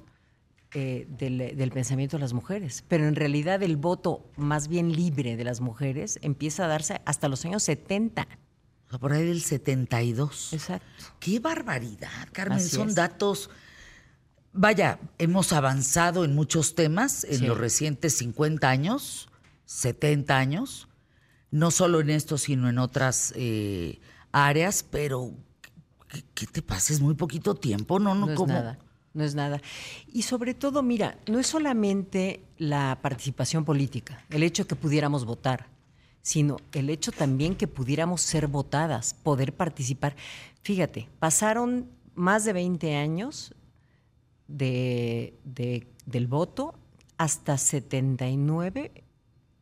eh, del, del pensamiento de las mujeres, pero en realidad el voto más bien libre de las mujeres empieza a darse hasta los años 70. O sea, por ahí del 72. Exacto. ¡Qué barbaridad, Carmen! Así Son es. datos. Vaya, hemos avanzado en muchos temas en Sí. los recientes 50 años, 70 años, no solo en esto, sino en otras eh, áreas, pero ¿qué, qué te pasa? Es muy poquito tiempo, ¿no? No, No es nada, no es nada. Y sobre todo, mira, no es solamente la participación política, el hecho que pudiéramos votar, sino el hecho también que pudiéramos ser votadas, poder participar. Fíjate, pasaron más de 20 años de, de- del voto hasta 79,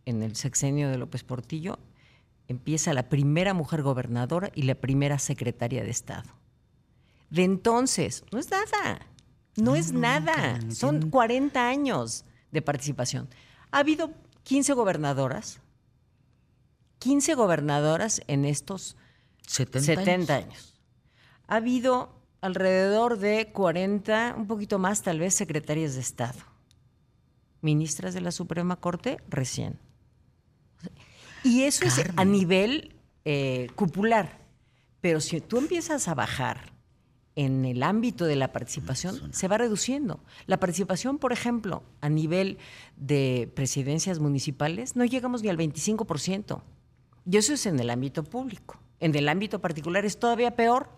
en el sexenio de López Portillo, empieza la primera mujer gobernadora y la primera secretaria de Estado. De entonces, no es nada, no, es nada, son 40 años de participación. Ha habido 15 gobernadoras, 15 gobernadoras en estos 70, 70 años. años. Ha habido alrededor de 40, un poquito más tal vez, secretarias de Estado. Ministras de la Suprema Corte recién. Y eso es a Carmen. nivel eh, cupular. Pero si tú empiezas a bajar en el ámbito de la participación, se va reduciendo. La participación, por ejemplo, a nivel de presidencias municipales, no llegamos ni al 25%. Y eso es en el ámbito público. En el ámbito particular es todavía peor.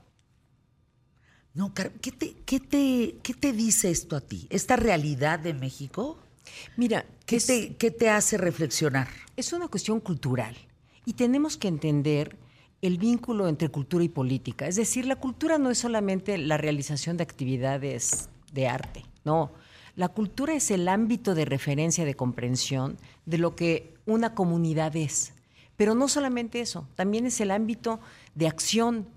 No, Car- ¿qué te, qué, te, ¿qué te dice esto a ti? ¿Esta realidad de México? Mira, ¿Qué, es, te, qué te hace reflexionar? es una cuestión cultural y tenemos que entender el vínculo entre cultura y política. Es decir, la cultura no es solamente la realización de actividades de arte, no. La cultura es el ámbito de referencia, de comprensión de lo que una comunidad es. Pero no solamente eso, también es el ámbito de acción.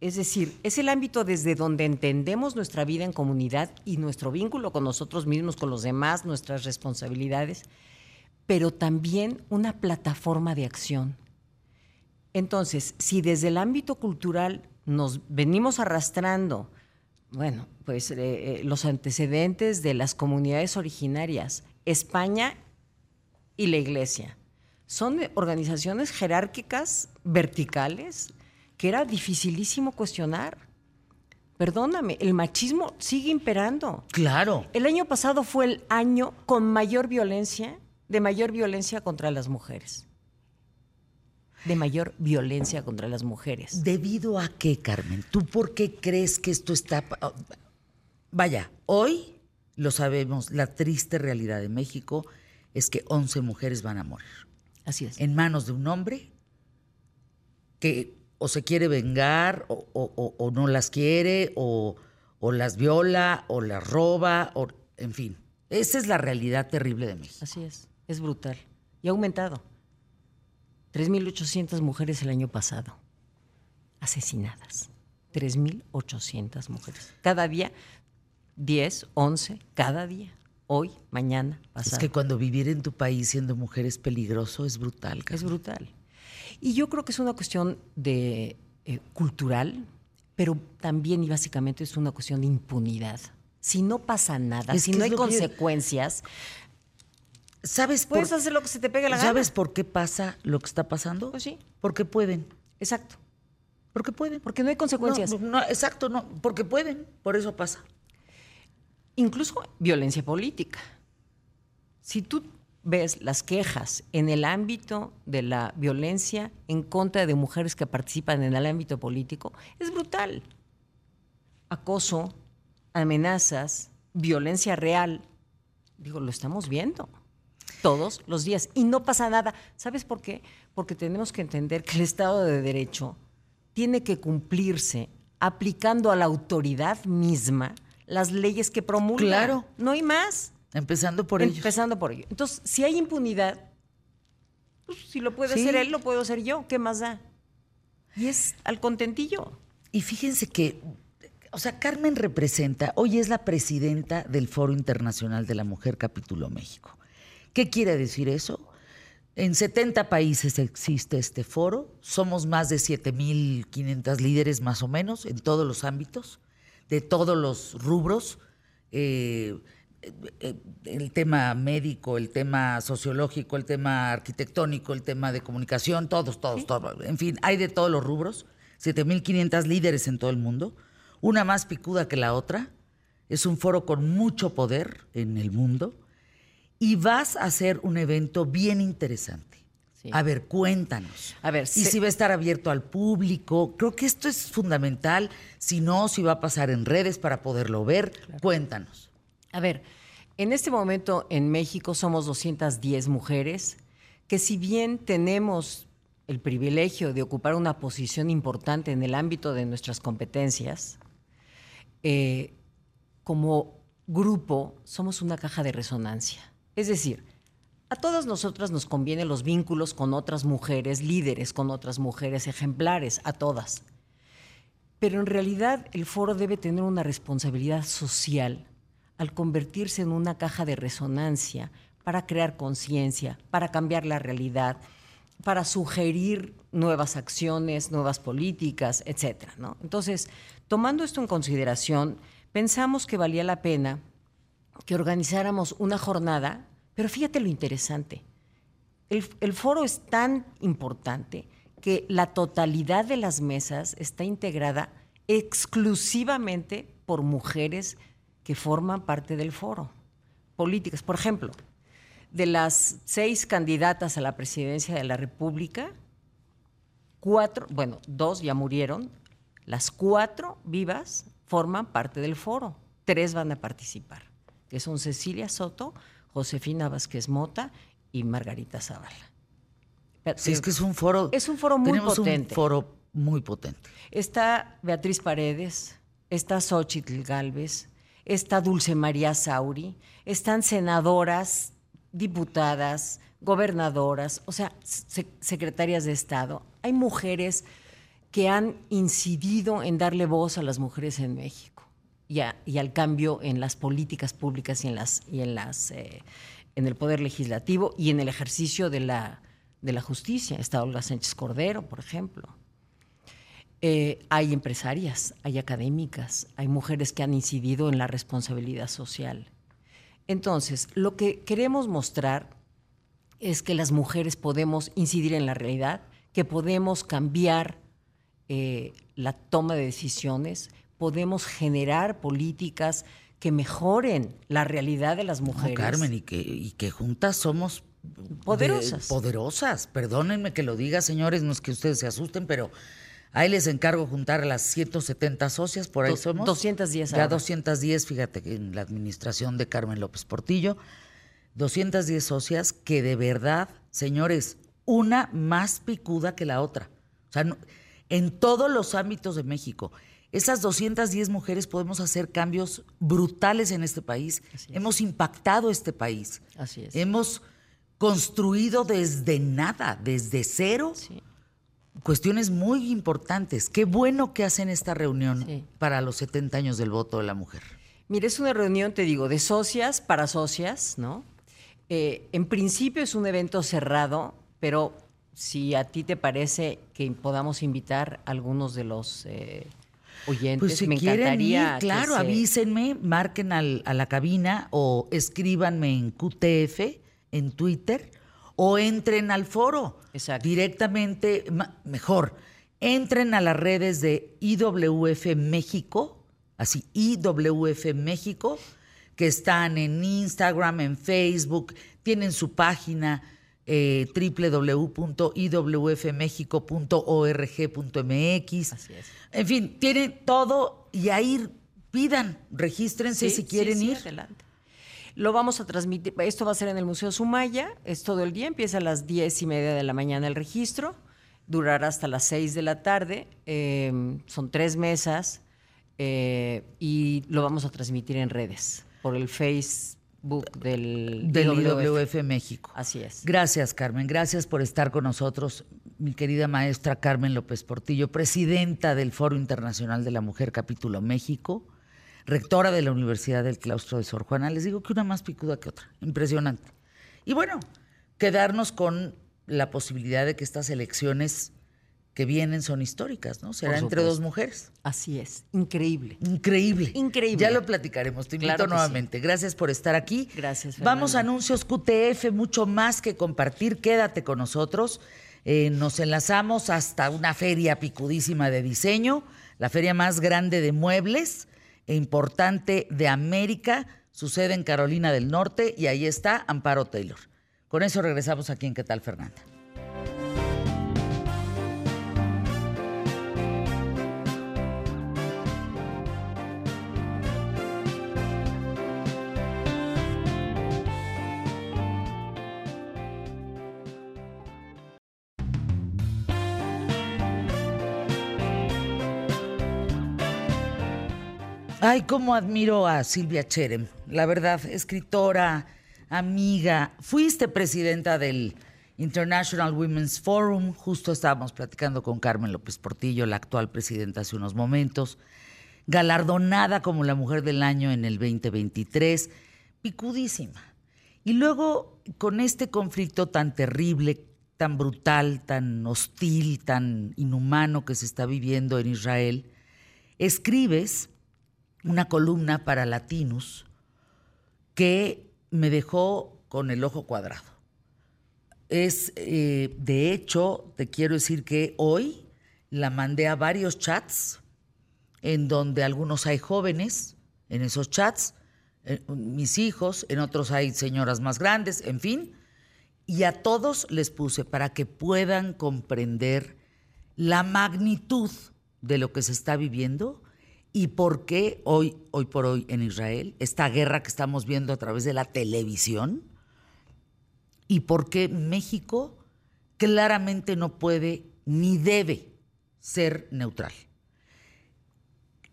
Es decir, es el ámbito desde donde entendemos nuestra vida en comunidad y nuestro vínculo con nosotros mismos, con los demás, nuestras responsabilidades, pero también una plataforma de acción. Entonces, si desde el ámbito cultural nos venimos arrastrando, bueno, pues eh, eh, los antecedentes de las comunidades originarias, España y la Iglesia, son organizaciones jerárquicas, verticales, que era dificilísimo cuestionar. Perdóname, el machismo sigue imperando. Claro. El año pasado fue el año con mayor violencia, de mayor violencia contra las mujeres. De mayor violencia contra las mujeres. ¿Debido a qué, Carmen? ¿Tú por qué crees que esto está... oh, Vaya, hoy lo sabemos, la triste realidad de México es que 11 mujeres van a morir Así es. en manos de un hombre que o se quiere vengar o, o- o- o no las quiere o, o las viola o las roba, o, en fin. Esa es la realidad terrible de México. Así es. Es brutal. Y ha aumentado. 3.800 mujeres el año pasado. Asesinadas. 3.800 mujeres. Cada día, 10, 11, cada día. Hoy, mañana, pasado. Es que cuando vivir en tu país siendo mujer es peligroso, es brutal. Es Carmen. brutal. Y yo creo que es una cuestión de eh, cultural, pero también y básicamente es una cuestión de impunidad. Si no pasa nada, Es si no hay que consecuencias, ¿Sabes por, puedes hacer lo que se te pegue la gana. ¿Sabes por qué pasa lo que está pasando? Pues sí. Porque pueden. Exacto. Porque pueden. Porque no hay consecuencias. No, no, exacto, no. Porque pueden. Por eso pasa. Incluso violencia política. Si tú ves las quejas en el ámbito de la violencia en contra de mujeres que participan en el ámbito político, es brutal. Acoso, amenazas, violencia real. Digo, lo estamos viendo todos los días y no pasa nada. ¿Sabes por qué? Porque tenemos que entender que el Estado de Derecho tiene que cumplirse aplicando a la autoridad misma las leyes que promulga. Claro. No hay más. Empezando por ellos. Empezando por ello. Entonces, si hay impunidad, pues, si lo puede Sí. hacer él, lo puedo hacer yo. ¿Qué más da? Y es al contentillo. Y fíjense que o sea, Carmen representa, hoy es la presidenta del Foro Internacional de la Mujer Capítulo México. ¿Qué quiere decir eso? En 70 países existe este foro, somos más de 7.500 líderes más o menos en todos los ámbitos, de todos los rubros, eh, el tema médico, el tema sociológico, el tema arquitectónico, el tema de comunicación, todos, todos, todos. En fin, hay de todos los rubros, 7.500 líderes en todo el mundo, una más picuda que la otra. Es un foro con mucho poder en el mundo y vas a hacer un evento bien interesante. Sí. A ver, cuéntanos. A ver, y se- si va a estar abierto al público. Creo que esto es fundamental. Si no, si va a pasar en redes para poderlo ver. Cuéntanos. A ver, en este momento en México somos 210 mujeres que si bien tenemos el privilegio de ocupar una posición importante en el ámbito de nuestras competencias, eh, como grupo somos una caja de resonancia. Es decir, a todas nosotras nos convienen los vínculos con otras mujeres líderes, con otras mujeres ejemplares, a todas. Pero en realidad el foro debe tener una responsabilidad social al convertirse en una caja de resonancia para crear conciencia, para cambiar la realidad, para sugerir nuevas acciones, nuevas políticas, ¿no? Entonces, tomando esto en consideración, pensamos que valía la pena que organizáramos una jornada, pero fíjate lo interesante. El, el foro es tan importante que la totalidad de las mesas está integrada exclusivamente por mujeres que forman parte del foro. Políticas, por ejemplo, de las seis candidatas a la presidencia de la República, cuatro, bueno, dos ya murieron, las cuatro vivas forman parte del foro, tres van a participar, que son Cecilia Soto, Josefina Vázquez Mota y Margarita Zavala. Pero, Si es que es un foro. es un foro muy tenemos potente. un foro muy potente. Está Beatriz Paredes, está Xochitl Galvez, está Dulce María Sauri, están senadoras, diputadas, gobernadoras, o sea, se- secretarias de Estado. Hay mujeres que han incidido en darle voz a las mujeres en México y, al cambio en las políticas públicas y en las eh, el poder legislativo y en el ejercicio de la de la justicia. Está Olga Sánchez Cordero, por ejemplo. Eh, hay empresarias, hay académicas, hay mujeres que han incidido en la responsabilidad social. Entonces, lo que queremos mostrar es que las mujeres podemos incidir en la realidad, que podemos cambiar eh, la toma de decisiones, podemos generar políticas que mejoren la realidad de las No, mujeres. Carmen, y que, y que juntas somos de- Poderosas. poderosas. Perdónenme que lo diga, señores, no es que ustedes se asusten, pero ahí les encargo juntar a las 170 socias, por ahí Do- somos. 210 Ya ahora. 210, fíjate, en la administración de Carmen López Portillo. 210 socias que de verdad, señores, una más picuda que la otra. O sea, no- en todos los ámbitos de México. Esas 210 mujeres podemos hacer cambios brutales en este país. Es. Hemos impactado este país. Así es. Hemos construido desde nada, desde cero, Sí. Cuestiones muy importantes. Qué bueno que hacen esta reunión Sí. para los 70 años del voto de la mujer. Mire, es una reunión, te digo, de socias para socias, ¿no? Eh, en principio es un evento cerrado, pero si a ti te parece que podamos invitar a algunos de los eh, oyentes, Pues si me encantaría. ir, que claro, se- avísenme, marquen al- a la cabina o escríbanme en QTF, en Twitter, o entren al foro. Exacto. Directamente, mejor, entren a las redes de IWF México, así, IWF México, que están en Instagram, en Facebook, tienen su página eh, www.iwfmexico.org.mx. Así es. En fin, tienen todo y ahí pidan, regístrense Sí, si sí, quieren sí, ir. adelante. Lo vamos a transmitir, esto va a ser en el Museo Sumaya, es todo el día, empieza a las diez y media de la mañana el registro, durará hasta las 6 de la tarde, eh, son tres mesas eh, y lo vamos a transmitir en redes, por el Facebook del, Del IWF. IWF México. Así es. Gracias, Carmen. Gracias por estar con nosotros. mi querida maestra Carmen López Portillo, presidenta del Foro Internacional de la Mujer Capítulo México, rectora de la Universidad del Claustro de Sor Juana. Les digo que una más picuda que otra. Impresionante. Y bueno, quedarnos con la posibilidad de que estas elecciones que vienen son históricas, ¿no? Será entre dos mujeres. Así es, increíble. Increíble. Increíble. Ya lo platicaremos. Te invito Claro nuevamente. Gracias por estar aquí. Gracias, Vamos a anuncios QTF, mucho más que compartir. Quédate con nosotros. Eh, nos enlazamos hasta una feria picudísima de diseño, la feria más grande de muebles e importante de América. Sucede en Carolina del Norte y ahí está Amparo Taylor. Con eso regresamos aquí en ¿Qué tal, Fernanda? Ay, cómo admiro a Silvia Cherem. La verdad, escritora, amiga. Fuiste presidenta del International Women's Forum. Justo estábamos platicando con Carmen López Portillo, la actual presidenta, hace unos momentos. Galardonada como la mujer del año en el 2023. Picudísima. Y luego, con este conflicto tan terrible, tan brutal, tan hostil, tan inhumano que se está viviendo en Israel, escribes una columna para Latinus que me dejó con el ojo cuadrado. Es, eh, de hecho, te quiero decir que hoy la mandé a varios chats en donde algunos hay jóvenes en esos chats, eh, mis hijos, en otros hay señoras más grandes, en fin, y a todos les puse para que puedan comprender la magnitud de lo que se está viviendo y por qué hoy, hoy por hoy en Israel, esta guerra que estamos viendo a través de la televisión, y por qué México claramente no puede ni debe ser neutral.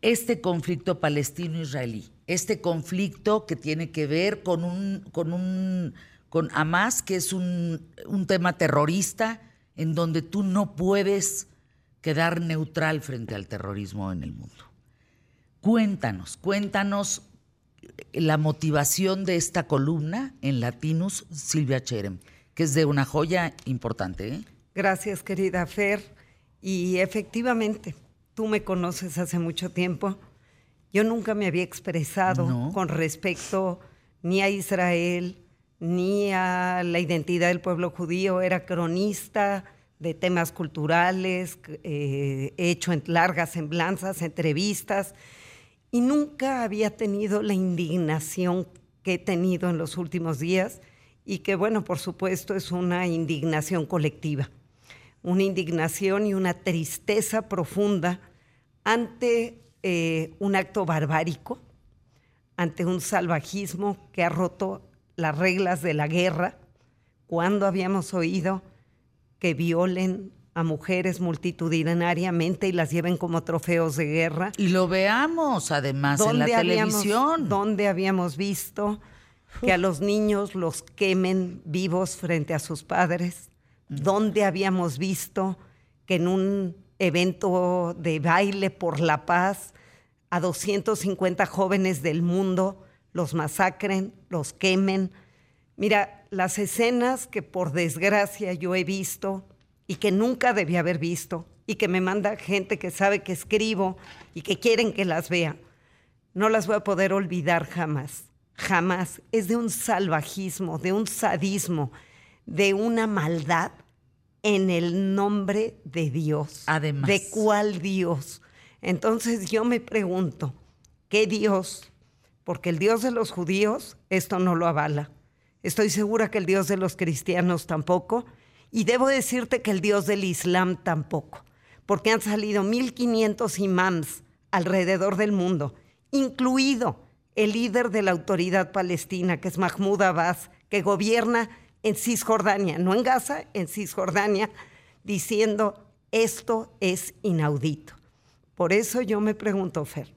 Este conflicto palestino-israelí, este conflicto que tiene que ver con un, con un, con Hamas, que es un, un tema terrorista, en donde tú no puedes quedar neutral frente al terrorismo en el mundo. Cuéntanos, cuéntanos la motivación de esta columna en Latinus, Silvia Cherem, que es de una joya importante. ¿eh? Gracias, querida Fer. Y efectivamente, tú me conoces hace mucho tiempo. Yo nunca me había expresado No. con respecto ni a Israel, ni a la identidad del pueblo judío. Era cronista de temas culturales, eh, he hecho en largas semblanzas, entrevistas, y nunca había tenido la indignación que he tenido en los últimos días y que, bueno, por supuesto es una indignación colectiva, una indignación y una tristeza profunda ante eh, un acto barbárico, ante un salvajismo que ha roto las reglas de la guerra, cuando habíamos oído que violen a mujeres multitudinariamente y las lleven como trofeos de guerra. Y lo veamos además en la ¿Dónde habíamos- televisión. ¿Dónde habíamos visto que a los niños los quemen vivos frente a sus padres? ¿Dónde habíamos visto que en un evento de baile por la paz a 250 jóvenes del mundo los masacren, los quemen? Mira, las escenas que por desgracia yo he visto y que nunca debía haber visto y que me manda gente que sabe que escribo y que quieren que las vea, no las voy a poder olvidar jamás, jamás. Es de un salvajismo, de un sadismo, de una maldad en el nombre de Dios. Además. ¿De cuál Dios? Entonces yo me pregunto, ¿qué Dios? Porque el Dios de los judíos esto no lo avala. Estoy segura que el Dios de los cristianos tampoco. Y debo decirte que el Dios del Islam tampoco. Porque han salido 1500 imams alrededor del mundo, incluido el líder de la autoridad palestina, que es Mahmoud Abbas, que gobierna en Cisjordania, no en Gaza, en Cisjordania, diciendo esto es inaudito. Por eso yo me pregunto, Fer,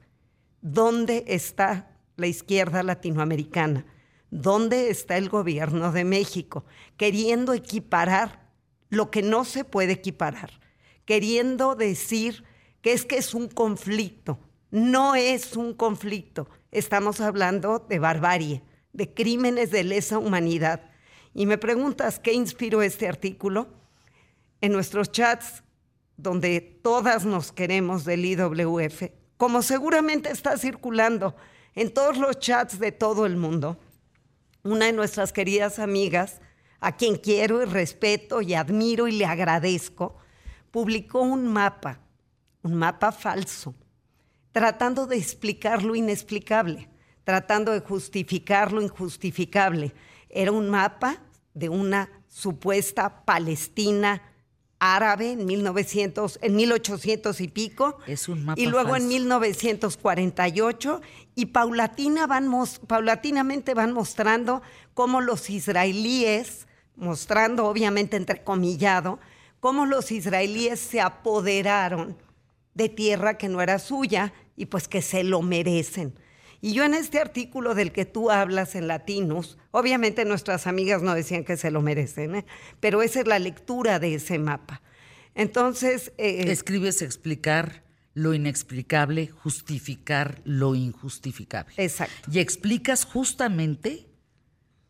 ¿dónde está la izquierda latinoamericana? ¿Dónde está el gobierno de México queriendo equiparar lo que no se puede equiparar, queriendo decir que es que es un conflicto. No es un conflicto. Estamos hablando de barbarie, de crímenes de lesa humanidad. Y me preguntas, ¿qué inspiró este artículo? En nuestros chats, donde todas nos queremos del IWF, como seguramente está circulando en todos los chats de todo el mundo, una de nuestras queridas amigas, a quien quiero y respeto y admiro y le agradezco, publicó un mapa, un mapa falso, tratando de explicar lo inexplicable, tratando de justificar lo injustificable. Era un mapa de una supuesta Palestina árabe en 1900, en 1800 y pico. Es un mapa Y luego en falso. 1948 y paulatina van paulatinamente van mostrando cómo los israelíes, mostrando obviamente entrecomillado, cómo los israelíes se apoderaron de tierra que no era suya y pues que se lo merecen. Y yo en este artículo del que tú hablas en Latinos, obviamente nuestras amigas no decían que se lo merecen, ¿eh? pero esa es la lectura de ese mapa. Entonces, eh, Escribes explicar lo inexplicable, justificar lo injustificable. Exacto. Y explicas justamente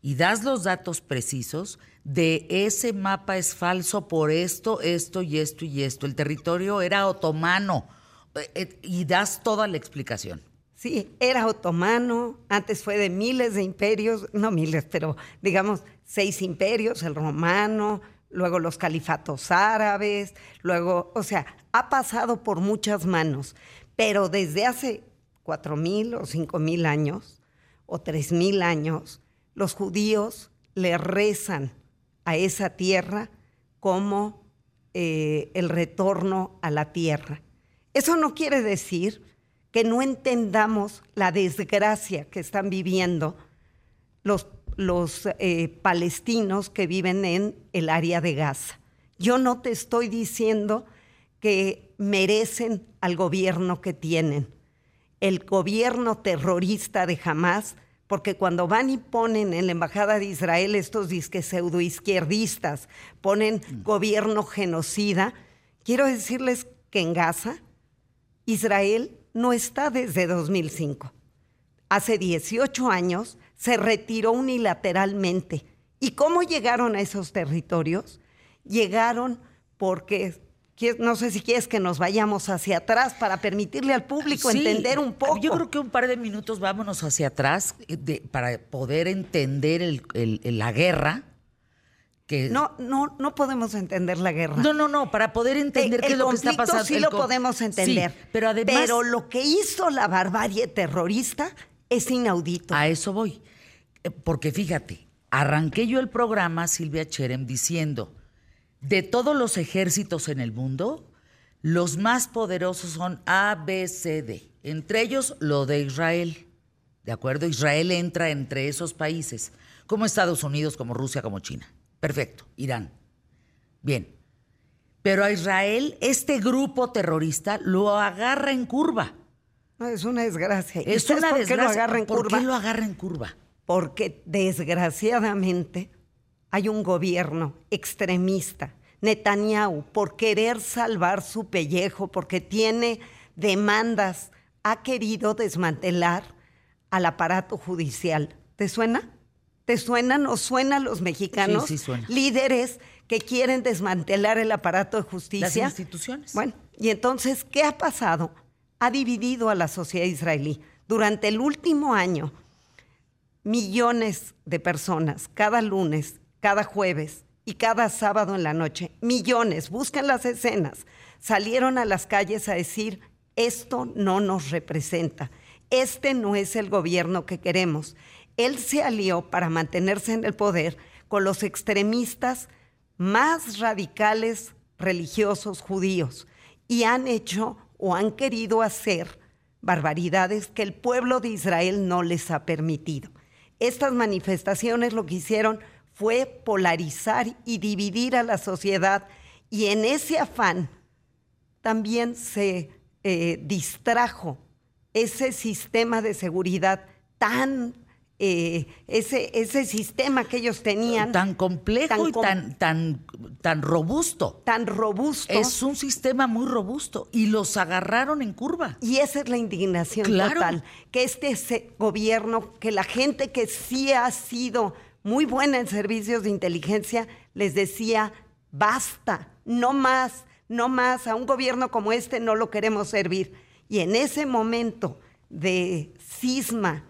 y das los datos precisos de ese mapa es falso por esto, esto y esto y esto. El territorio era otomano eh, eh, y das toda la explicación. Sí, era otomano, antes fue de miles de imperios, no miles, pero digamos seis imperios, el romano, luego los califatos árabes, luego, o sea, ha pasado por muchas manos, pero desde hace cuatro mil o cinco mil años o tres mil años, los judíos le rezan a esa tierra como eh, el retorno a la tierra. Eso no quiere decir que no entendamos la desgracia que están viviendo los, los eh, palestinos que viven en el área de Gaza. Yo no te estoy diciendo que merecen al gobierno que tienen. El gobierno terrorista de Hamas, porque cuando van y ponen en la embajada de Israel estos disques pseudoizquierdistas, ponen gobierno genocida, quiero decirles que en Gaza Israel no está desde 2005. Hace 18 años se retiró unilateralmente. ¿Y cómo llegaron a esos territorios? Llegaron porque, no sé si quieres que nos vayamos hacia atrás para permitirle al público Sí, entender un poco. Yo creo que un par de minutos vámonos hacia atrás eh, de- para poder entender el- el- el- la guerra. Que, No, no, no podemos entender la guerra. no, no, no, para poder entender Eh, qué es el lo que está conflicto pasando. sí el lo podemos entender. Sí, pero además Pero lo que hizo la barbarie terrorista es inaudito. a eso voy. Eh, Porque fíjate, arranqué yo el programa, Silvia Cherem, diciendo, de todos los ejércitos en el mundo, los más poderosos son A, B, C, D. Entre ellos, lo de Israel. ¿De acuerdo? Israel entra entre esos países, como Estados Unidos, como Rusia, como China. Perfecto. Irán. Bien. Pero a Israel, este grupo terrorista lo agarra en curva. No, es una desgracia. ¿Y Es sabes una por desgracia. qué lo agarra en ¿Por curva? qué lo agarra en curva? Porque desgraciadamente hay un gobierno extremista, Netanyahu, por querer salvar su pellejo, porque tiene demandas, ha querido desmantelar al aparato judicial. ¿Te suena? ¿Te suenan o suenan los mexicanos? Sí, sí suena. Líderes que quieren desmantelar el aparato de justicia. Las instituciones. Bueno, y entonces, ¿qué ha pasado? Ha dividido a la sociedad israelí. Durante el último año, millones de personas, cada lunes, cada jueves y cada sábado en la noche, millones, busquen las escenas, salieron a las calles a decir, esto no nos representa, este no es el gobierno que queremos. Él se alió para mantenerse en el poder con los extremistas más radicales religiosos judíos y han hecho o han querido hacer barbaridades que el pueblo de Israel no les ha permitido. Estas manifestaciones lo que hicieron fue polarizar y dividir a la sociedad y en ese afán también se eh, distrajo ese sistema de seguridad tan eh, ese, ese sistema que ellos tenían. Tan complejo y tan, tan, tan robusto. Tan robusto. Es un sistema muy robusto y los agarraron en curva. Y esa es la indignación total. Que este gobierno, que la gente que sí ha sido muy buena en servicios de inteligencia, les decía, basta, no más, no más, a un gobierno como este no lo queremos servir. Y en ese momento de cisma,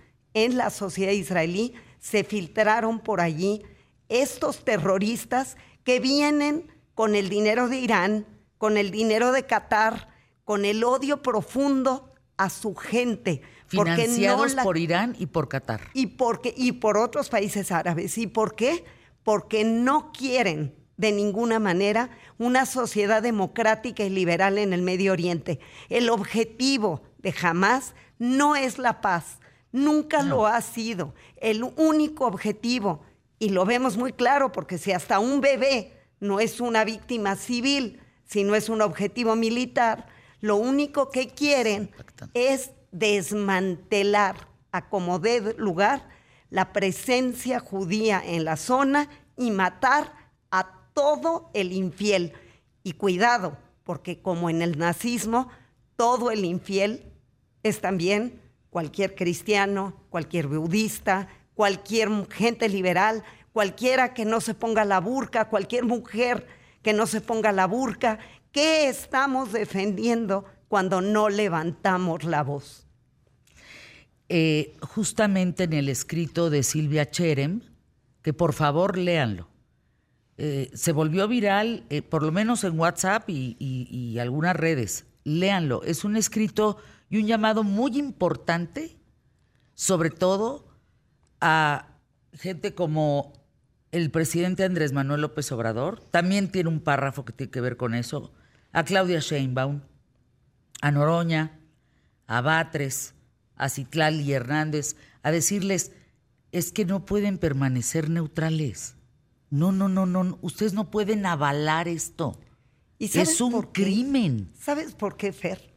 en la sociedad israelí, se filtraron por allí estos terroristas que vienen con el dinero de Irán, con el dinero de Qatar, con el odio profundo a su gente. Financiados por Irán y por Qatar. Y, porque, y por otros países árabes. ¿Y por qué? Porque no quieren de ninguna manera una sociedad democrática y liberal en el Medio Oriente. El objetivo de Hamas no es la paz, Nunca lo ha sido. El único objetivo, y lo vemos muy claro, porque si hasta un bebé no es una víctima civil, sino es un objetivo militar, lo único que quieren es desmantelar a como dé lugar la presencia judía en la zona y matar a todo el infiel. Y cuidado, porque como en el nazismo, todo el infiel es también cualquier cristiano, cualquier budista, cualquier gente liberal, cualquiera que no se ponga la burca, cualquier mujer que no se ponga la burca. ¿Qué estamos defendiendo cuando no levantamos la voz? Eh, justamente en el escrito de Silvia Cherem, que por favor léanlo. Eh, se volvió viral, eh, por lo menos en WhatsApp y, y algunas redes. Léanlo. Es un escrito y un llamado muy importante, sobre todo a gente como el presidente Andrés Manuel López Obrador, también tiene un párrafo que tiene que ver con eso, a Claudia Sheinbaum, a Noroña, a Batres, a Citlali Hernández, a decirles, es que no pueden permanecer neutrales. No, no, no, no, ustedes no pueden avalar esto. ¿Y es un crimen. ¿Sabes por qué, Fer?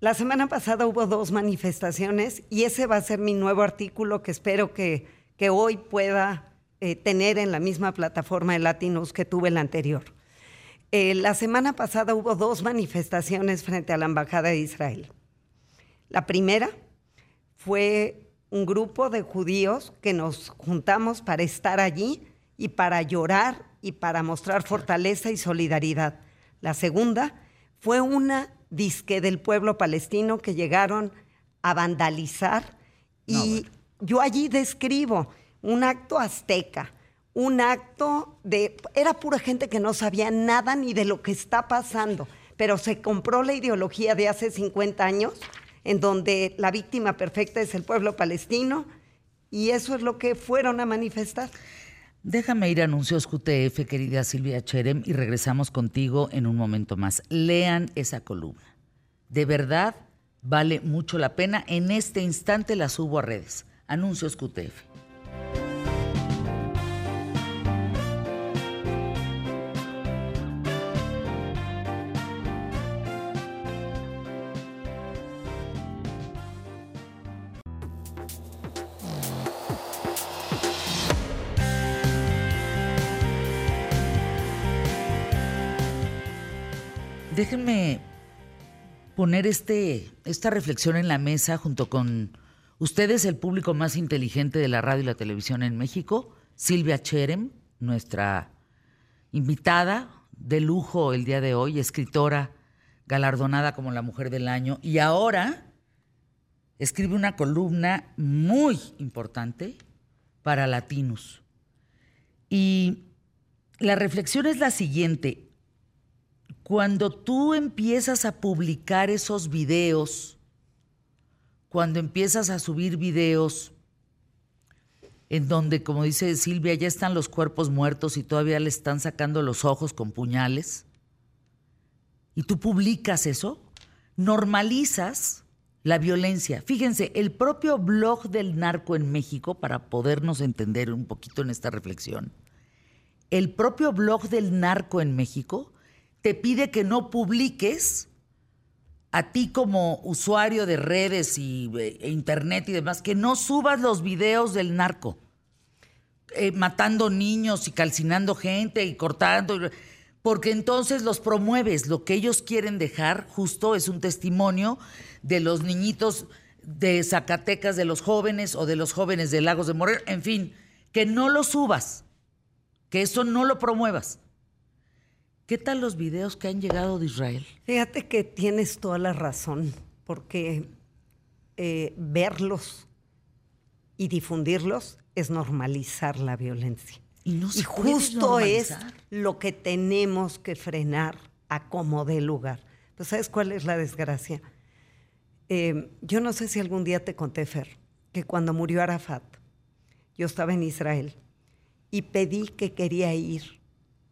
La semana pasada hubo dos manifestaciones y ese va a ser mi nuevo artículo que espero que, que hoy pueda eh, tener en la misma plataforma de Latinos que tuve la anterior. Eh, la semana pasada hubo dos manifestaciones frente a la Embajada de Israel. La primera fue un grupo de judíos que nos juntamos para estar allí y para llorar y para mostrar fortaleza y solidaridad. La segunda fue una disque del pueblo palestino que llegaron a vandalizar. y yo allí describo un acto azteca, un acto de... Era pura gente que no sabía nada ni de lo que está pasando, pero se compró la ideología de hace 50 años, en donde la víctima perfecta es el pueblo palestino, y eso es lo que fueron a manifestar. Déjame ir a anuncios QTF, querida Silvia Cherem, y regresamos contigo en un momento más. Lean esa columna. De verdad, vale mucho la pena. En este instante la subo a redes. Anuncios QTF. Déjenme poner este, esta reflexión en la mesa junto con ustedes, el público más inteligente de la radio y la televisión en México, Silvia Cherem, nuestra invitada de lujo el día de hoy, escritora galardonada como la mujer del año, y ahora escribe una columna muy importante para Latinos. Y la reflexión es la siguiente, cuando tú empiezas a publicar esos videos, cuando empiezas a subir videos en donde, como dice Silvia, ya están los cuerpos muertos y todavía le están sacando los ojos con puñales, y tú publicas eso, normalizas la violencia. Fíjense, el propio blog del narco en México, para podernos entender un poquito en esta reflexión, el propio blog del narco en México te pide que no publiques a ti como usuario de redes y eh, e internet y demás, que no subas los videos del narco. eh, matando niños y calcinando gente y cortando. Porque entonces los promueves. Lo que ellos quieren dejar justo es un testimonio de los niñitos de Zacatecas, de los jóvenes o de los jóvenes de Lagos de Moreno. En fin, que no lo subas. Que eso no lo promuevas. ¿Qué tal los videos que han llegado de Israel? Fíjate que tienes toda la razón, porque eh, verlos y difundirlos es normalizar la violencia. Y no se Y puede justo es lo que tenemos que frenar a como dé lugar. Pues ¿sabes cuál es la desgracia? Eh, yo no sé si algún día te conté, Fer, que cuando murió Arafat, yo estaba en Israel y pedí que quería ir.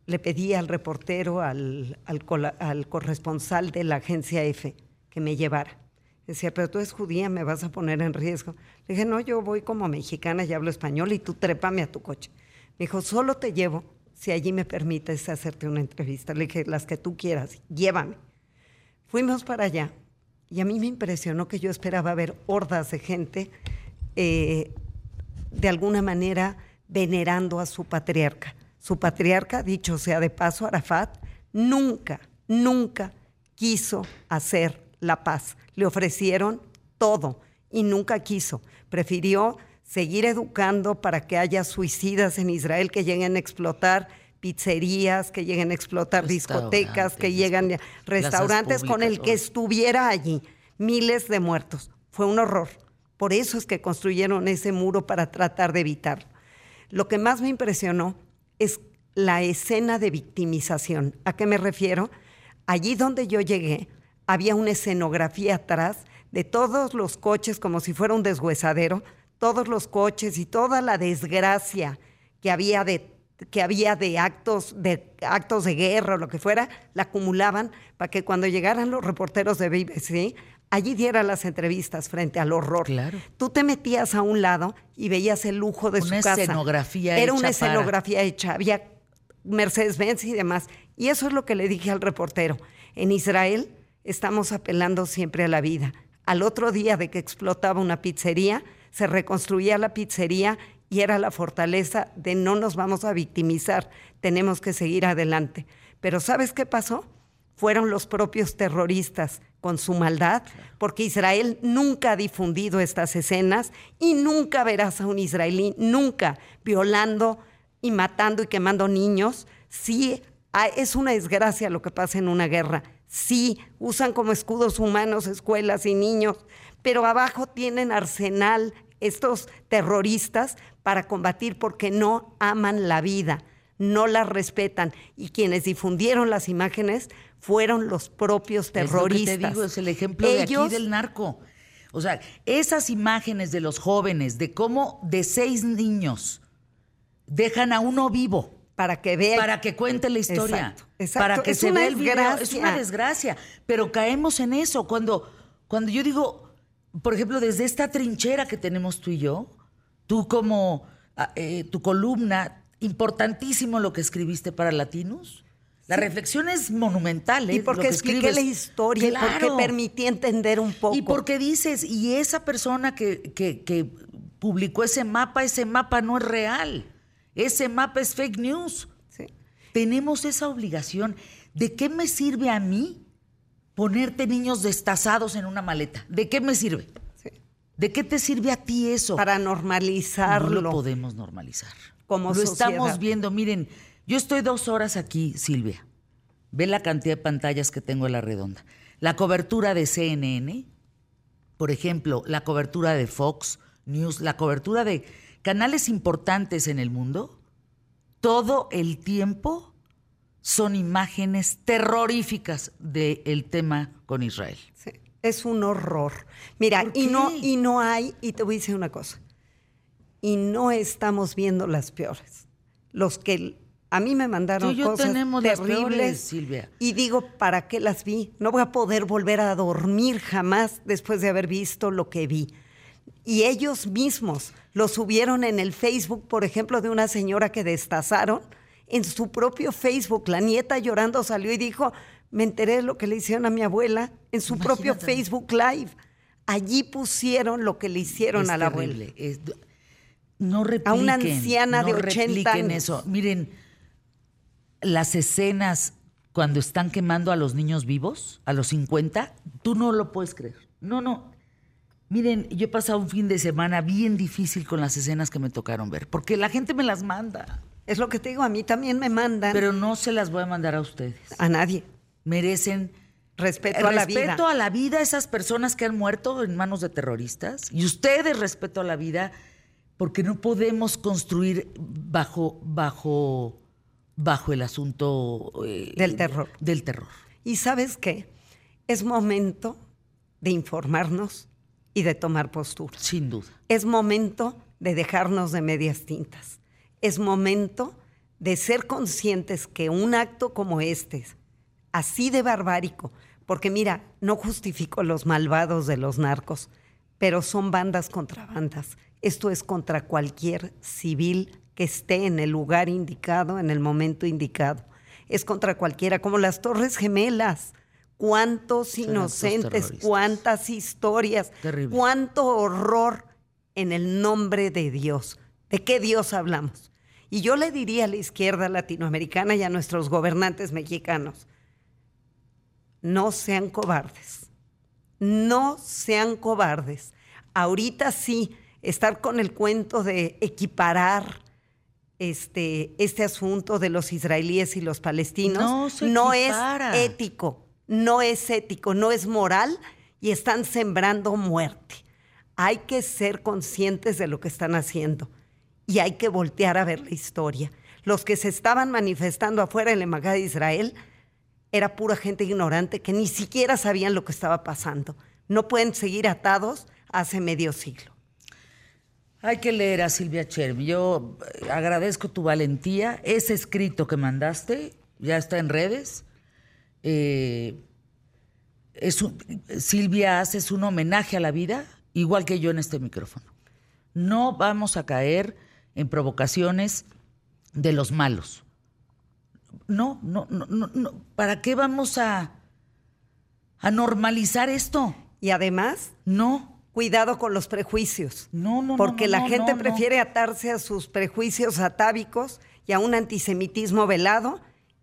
Le pedí al reportero, al, al corresponsal de la agencia F, que me llevara. Decía, pero tú eres judía, me vas a poner en riesgo. Le dije, no, yo voy como mexicana y hablo español y tú trépame a tu coche. Me dijo, solo te llevo si allí me permites hacerte una entrevista. Le dije, las que tú quieras, llévame. Fuimos para allá y a mí me impresionó que yo esperaba ver hordas de gente eh, de alguna manera venerando a su patriarca. Su patriarca, dicho sea de paso, Arafat, nunca, nunca quiso hacer la paz. Le ofrecieron todo y nunca quiso. Prefirió seguir educando para que haya suicidas en Israel que lleguen a explotar pizzerías, que lleguen a explotar discotecas, que lleguen a restaurantes con el que estuviera allí. Miles de muertos. Fue un horror. Por eso es que construyeron ese muro para tratar de evitarlo. Lo que más me impresionó es la escena de victimización. ¿A qué me refiero? Allí donde yo llegué, había una escenografía atrás de todos los coches, como si fuera un deshuesadero, todos los coches y toda la desgracia que había de que había de actos de actos de guerra o lo que fuera, la acumulaban para que cuando llegaran los reporteros de BBC allí dieran las entrevistas frente al horror. Claro. Tú te metías a un lado y veías el lujo de Una su casa. escenografía Era una para- escenografía hecha, había Mercedes-Benz y demás. Y eso es lo que le dije al reportero. En Israel estamos apelando siempre a la vida. Al otro día de que explotaba una pizzería, se reconstruía la pizzería y era la fortaleza de no nos vamos a victimizar, tenemos que seguir adelante. Pero ¿sabes qué pasó? Fueron los propios terroristas con su maldad, porque Israel nunca ha difundido estas escenas y nunca verás a un israelí, nunca violando y matando y quemando niños. Sí, ah, es una desgracia lo que pasa en una guerra. Sí, usan como escudos humanos escuelas y niños, pero abajo tienen arsenal estos terroristas para combatir porque no aman la vida, no la respetan. Y quienes difundieron las imágenes fueron los propios Es lo que terroristas. te digo, es el ejemplo de aquí del narco. O sea, esas imágenes de los jóvenes, de cómo de seis niños dejan a uno vivo para que vean para que cuente la historia, Exacto, exacto. para que Es se vea el video. Es una desgracia, pero caemos en eso cuando cuando yo digo, por ejemplo, desde esta trinchera que tenemos tú y yo, tú como ah, eh, tu columna, importantísimo lo que escribiste para Latinos. La reflexión es monumental. ¿eh? Y Lo porque que expliqué la historia, porque permití entender un poco. Y porque dices, y esa persona que, que- que publicó ese mapa, ese mapa no es real. Ese mapa es fake news. Sí. Tenemos esa obligación. ¿De qué me sirve a mí ponerte niños destazados en una maleta? ¿De qué me sirve? Sí. ¿De qué te sirve a ti eso? Para no normalizarlo. lo podemos normalizar. Como lo sociedad. estamos viendo. Miren, yo estoy dos horas aquí, Silvia. Ve la cantidad de pantallas que tengo en la redonda. La cobertura de CNN, por ejemplo, la cobertura de Fox News, la cobertura de canales importantes en el mundo, todo el tiempo son imágenes terroríficas del tema con Israel. Sí, Es un horror. Mira, ¿Por y no, y no hay, y te voy a decir una cosa, y no estamos viendo las peores. Los que a mí me mandaron yo cosas tenemos terribles. peores, Silvia. Y digo, ¿para qué las vi? No voy a poder volver a dormir jamás después de haber visto lo que vi. Y ellos mismos lo subieron en el Facebook, por ejemplo, de una señora que destazaron. En su propio Facebook, la nieta llorando salió y dijo, me enteré de lo que le hicieron a mi abuela en su propio. Facebook Live. Allí pusieron lo que le hicieron Es a la terrible, abuela. es- no repliquen. A una anciana no de 80 repliquen años. eso. Miren, las escenas cuando están quemando a los niños vivos, a los 50, tú no lo puedes creer. No, no. Miren, yo he pasado un fin de semana bien difícil con las escenas que me tocaron ver, porque la gente me las manda, Es lo que te digo, a mí también me mandan pero no se las voy a mandar a ustedes. a nadie. Merecen Respeto a la vida. respeto a la vida a esas personas que han muerto en manos de terroristas y ustedes respeto a la vida porque no podemos construir bajo bajo bajo el asunto eh, Del terror. del terror. Y sabes qué? Es momento de informarnos y de tomar postura. Sin duda. Es momento de dejarnos de medias tintas. Es momento de ser conscientes que un acto como este, así de barbárico, porque mira, no justifico los malvados de los narcos, pero son bandas contra bandas. Esto es contra cualquier civil que esté en el lugar indicado, en el momento indicado. Es contra cualquiera, como las Torres Gemelas. ¿Cuántos inocentes, cuántas historias, Terrible. cuánto horror en el nombre de Dios? ¿De qué Dios hablamos? Y yo le diría a la izquierda latinoamericana y a nuestros gobernantes mexicanos, no sean cobardes, no sean cobardes. Ahorita sí, estar con el cuento de equiparar este, este asunto de los israelíes y los palestinos No se no equipara. es ético, no es ético, no es moral y están sembrando muerte. Hay que ser conscientes de lo que están haciendo y hay que voltear a ver la historia. Los que se estaban manifestando afuera en la Embajada de Israel era pura gente ignorante que ni siquiera sabían lo que estaba pasando. No pueden seguir atados hace medio siglo. Hay que leer a Silvia Chermi. Yo eh, agradezco tu valentía. Ese escrito que mandaste ya está en redes. Eh, es un- Silvia haces un homenaje a la vida, igual que yo en este micrófono. No vamos a caer en provocaciones de los malos. No, no, no, no, no. ¿Para qué vamos a, a normalizar esto? Y además, No, cuidado con los prejuicios. no, no. no, porque no, la no, gente no, no. prefiere atarse a sus prejuicios atávicos y a un antisemitismo velado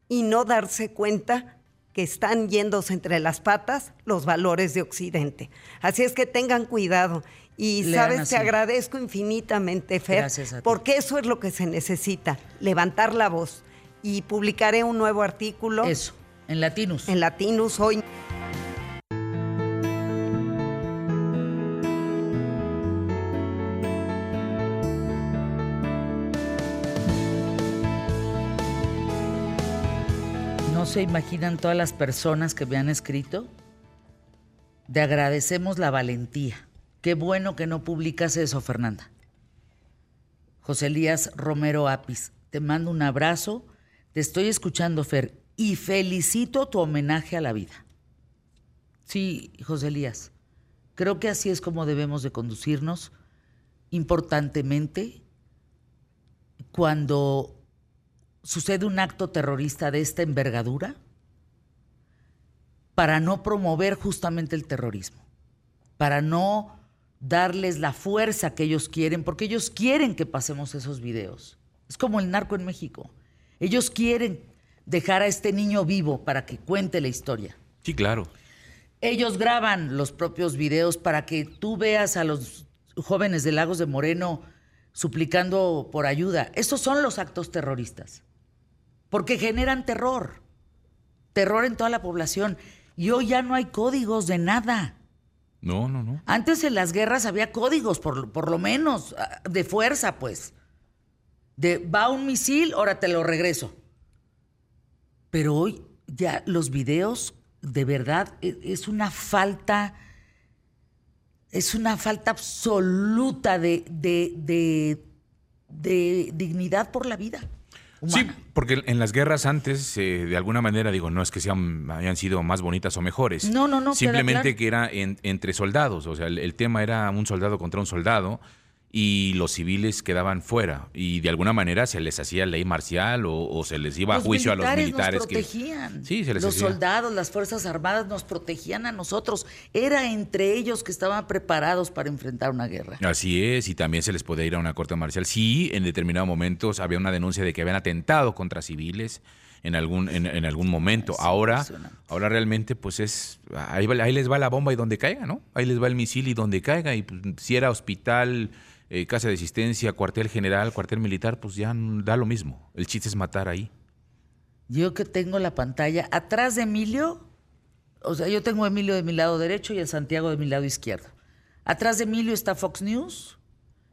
y no darse cuenta que están yéndose entre las patas los valores de Occidente. Así es que tengan cuidado. Y Lean sabes, así. te agradezco infinitamente, Fer, porque eso es lo que se necesita, levantar la voz. Y publicaré un nuevo artículo Eso, en Latinus. en Latinus hoy. Se imaginan todas las personas que me han escrito. Te agradecemos la valentía. Qué bueno que no publicas eso, Fernanda. José Elías Romero Apis, te mando un abrazo. Te estoy escuchando, Fer, y felicito tu homenaje a la vida. Sí, José Elías, creo que así es como debemos de conducirnos importantemente cuando sucede un acto terrorista de esta envergadura para no promover justamente el terrorismo, para no darles la fuerza que ellos quieren, porque ellos quieren que pasemos esos videos. Es como el narco en México. Ellos quieren dejar a este niño vivo para que cuente la historia. Sí, claro. Ellos graban los propios videos para que tú veas a los jóvenes de Lagos de Moreno suplicando por ayuda. Esos son los actos terroristas. Porque generan terror. Terror en toda la población. Y hoy ya no hay códigos de nada. No, no, no. Antes en las guerras había códigos, por, por lo menos, ah, de fuerza, pues. De va un misil, ahora te lo regreso. Pero hoy ya los videos, de verdad, e- es una falta, es una falta absoluta de, de, de- de dignidad por la vida. Sí, porque en las guerras antes, eh, de alguna manera, digo, no es que sean, hayan sido más bonitas o mejores. No, no, no, Simplemente claro. que era en- entre soldados. O sea, el, el tema era un soldado contra un soldado. Y los civiles quedaban fuera y de alguna manera se les hacía ley marcial o, o se les iba a juicio a los militares nos que protegían. sí se les los hacía. soldados, las fuerzas armadas nos protegían a nosotros. Era entre ellos que estaban preparados para enfrentar una guerra. Así es, y también se les podía ir a una corte marcial. Sí, en determinados momentos había una denuncia de que habían atentado contra civiles en algún, en, en algún momento. Es ahora, ahora realmente, pues es, ahí, ahí les va la bomba y donde caiga, ¿no? Ahí les va el misil y donde caiga. Y pues, si era hospital, eh, casa de asistencia, cuartel general, cuartel militar, pues ya da lo mismo. El chiste es matar ahí. Yo que tengo la pantalla atrás de Emilio, o sea, yo tengo a Emilio de mi lado derecho y a Santiago de mi lado izquierdo. Atrás de Emilio está Fox News,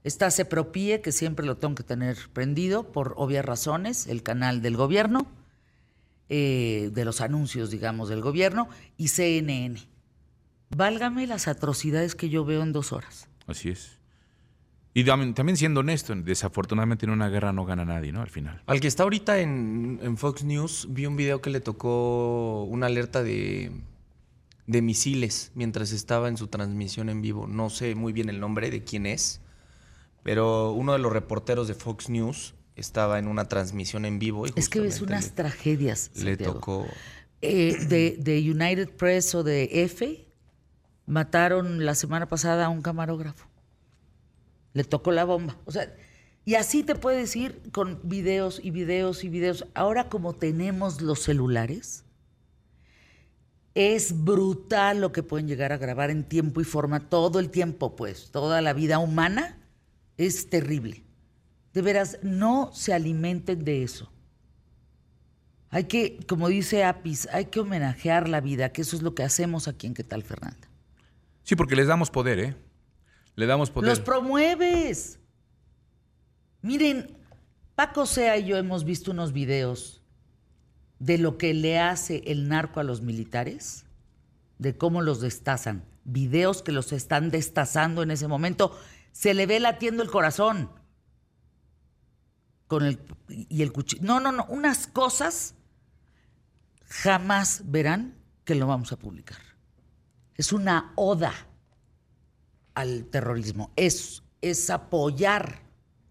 está Cepropie, que siempre lo tengo que tener prendido por obvias razones, el canal del gobierno, eh, de los anuncios, digamos, del gobierno, y CNN. Válgame las atrocidades que yo veo en dos horas. Así es. Y tam- también siendo honesto, desafortunadamente en una guerra no gana nadie, ¿no? Al final. Al que está ahorita en, en Fox News, vi un video que le tocó una alerta de, de misiles mientras estaba en su transmisión en vivo. No sé muy bien el nombre de quién es, pero uno de los reporteros de Fox News estaba en una transmisión en vivo. Y Es que ves unas tragedias. le, le Santiago. tocó. eh, de, de United Press o de F mataron la semana pasada a un camarógrafo. Le tocó la bomba. O sea, y así te puedes ir con videos y videos y videos. Ahora como tenemos los celulares, es brutal lo que pueden llegar a grabar en tiempo y forma todo el tiempo, pues, toda la vida humana es terrible. De veras, no se alimenten de eso. Hay que, como dice Apis, hay que homenajear la vida, que eso es lo que hacemos aquí en ¿Qué tal, Fernanda? Sí, porque les damos poder, ¿eh? Le damos poder. Los promueves. Miren, Paco Sea y yo hemos visto unos videos de lo que le hace el narco a los militares, de cómo los destazan. Videos que los están destazando en ese momento. Se le ve latiendo el corazón. Con el, y el cuchillo. No, no, no. Unas cosas jamás verán que lo vamos a publicar. Es una oda al terrorismo. Es, es apoyar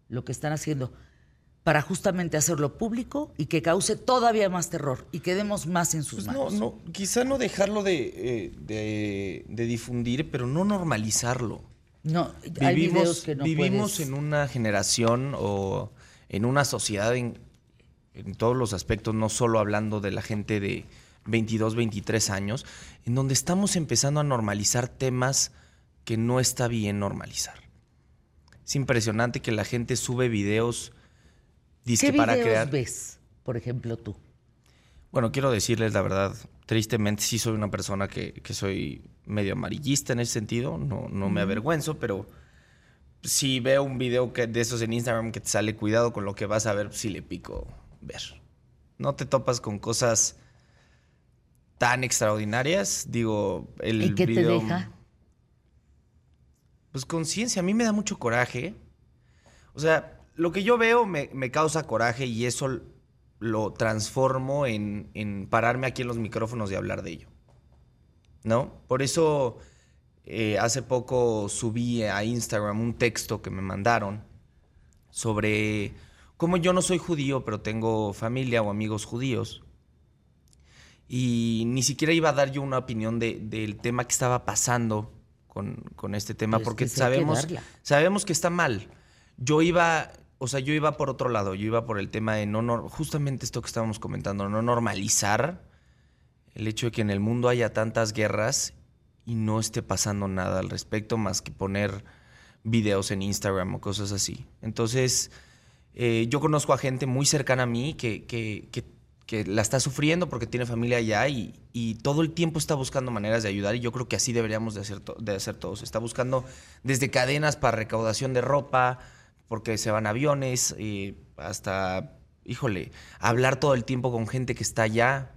lo que están haciendo para justamente hacerlo público y que cause todavía más terror y quedemos más en sus Pues no, manos. no, quizá no dejarlo de, eh, de- de difundir, pero no normalizarlo. No, hay videos que no vivimos puedes- en una generación o en una sociedad en, en todos los aspectos, no solo hablando de la gente de 22, 23 años, en donde estamos empezando a normalizar temas que no está bien normalizar. Es impresionante que la gente sube videos ¿Qué dizque para videos crear. ves, por ejemplo, tú? Bueno, quiero decirles la verdad, tristemente sí soy una persona que, que soy medio amarillista en ese sentido, no, no me avergüenzo, pero si veo un video que, de esos en Instagram que te sale cuidado con lo que vas a ver, sí le pico ver. No te topas con cosas tan extraordinarias, digo, el ¿Y qué video... te deja? Pues conciencia, a mí me da mucho coraje. O sea, lo que yo veo me, me causa coraje y eso lo transformo en, en pararme aquí en los micrófonos y hablar de ello. ¿No? Por eso eh, hace poco subí a Instagram un texto que me mandaron sobre cómo yo no soy judío, pero tengo familia o amigos judíos. Y ni siquiera iba a dar yo una opinión de- del tema que estaba pasando con, con este tema, Pues porque hay que sabemos, sabemos que está mal. Yo iba, o sea, yo iba por otro lado, yo iba por el tema de no, nor- justamente esto que estábamos comentando, no normalizar el hecho de que en el mundo haya tantas guerras y no esté pasando nada al respecto más que poner videos en Instagram o cosas así. Entonces, eh, yo conozco a gente muy cercana a mí que, que- que- que la está sufriendo porque tiene familia allá y, y todo el tiempo está buscando maneras de ayudar y yo creo que así deberíamos de hacer, de hacer todos. Está buscando desde cadenas para recaudación de ropa, porque se van aviones, eh, hasta, híjole, hablar todo el tiempo con gente que está allá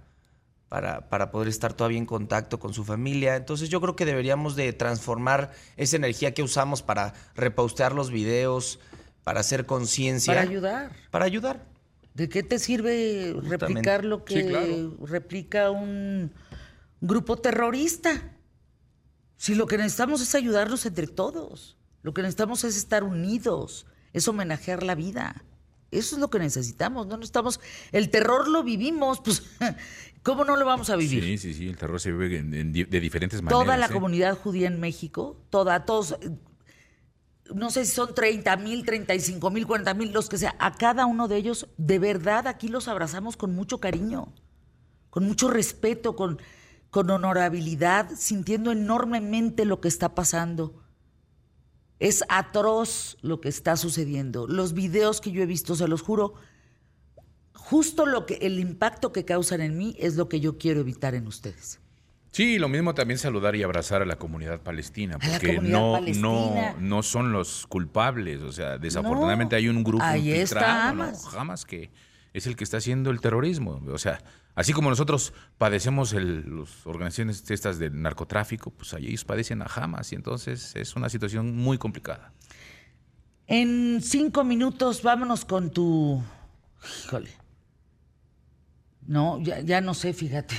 para, para poder estar todavía en contacto con su familia. Entonces yo creo que deberíamos de transformar esa energía que usamos para repostear los videos, para hacer conciencia. Para ayudar. Para ayudar. ¿De qué te sirve replicar lo que Sí, claro. replica un grupo terrorista? Si lo que necesitamos es ayudarnos entre todos. Lo que necesitamos es estar unidos, es homenajear la vida. Eso es lo que necesitamos, no necesitamos... El terror lo vivimos, pues, ¿cómo no lo vamos a vivir? Sí, sí, sí, el terror se vive en- de diferentes maneras. Toda la ¿eh? comunidad judía en México, toda, todos, no sé si son 30 mil, 35 mil, 40 mil, los que sea, a cada uno de ellos, de verdad, aquí los abrazamos con mucho cariño, con mucho respeto, con, con honorabilidad, sintiendo enormemente lo que está pasando. Es atroz lo que está sucediendo. Los videos que yo he visto, se los juro, justo lo que el impacto que causan en mí es lo que yo quiero evitar en ustedes. Sí, lo mismo también saludar y abrazar a la comunidad palestina, porque comunidad no, palestina. no, no son los culpables. O sea, desafortunadamente No, hay un grupo ahí está ¿no? Hamas. Hamas que es el que está haciendo el terrorismo. O sea, así como nosotros padecemos las organizaciones estas del narcotráfico, pues ellos padecen a Hamas y entonces es una situación muy complicada. En cinco minutos, vámonos con tu. Híjole. No, ya, ya no sé, fíjate.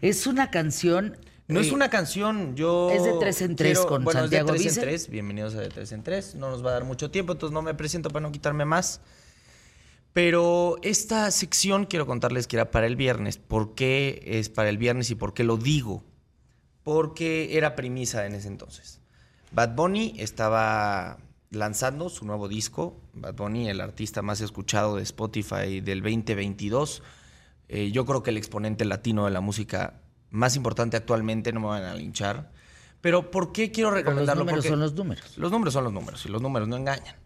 Es una canción. No es eh, una canción, yo... es de tres en tres con bueno, Santiago es de tres en tres, bienvenidos a de tres en tres, no nos va a dar mucho tiempo, entonces no me presento para no quitarme más. Pero esta sección quiero contarles que era para el viernes. ¿Por qué es para el viernes y por qué lo digo? Porque era premisa en ese entonces. Bad Bunny estaba lanzando su nuevo disco. Bad Bunny, el artista más escuchado de Spotify del 2022. Eh, yo creo que el exponente latino de la música más importante actualmente, no me van a linchar. Pero ¿por qué quiero pero los recomendarlo? números Porque son los números. los números son los números y los números no engañan.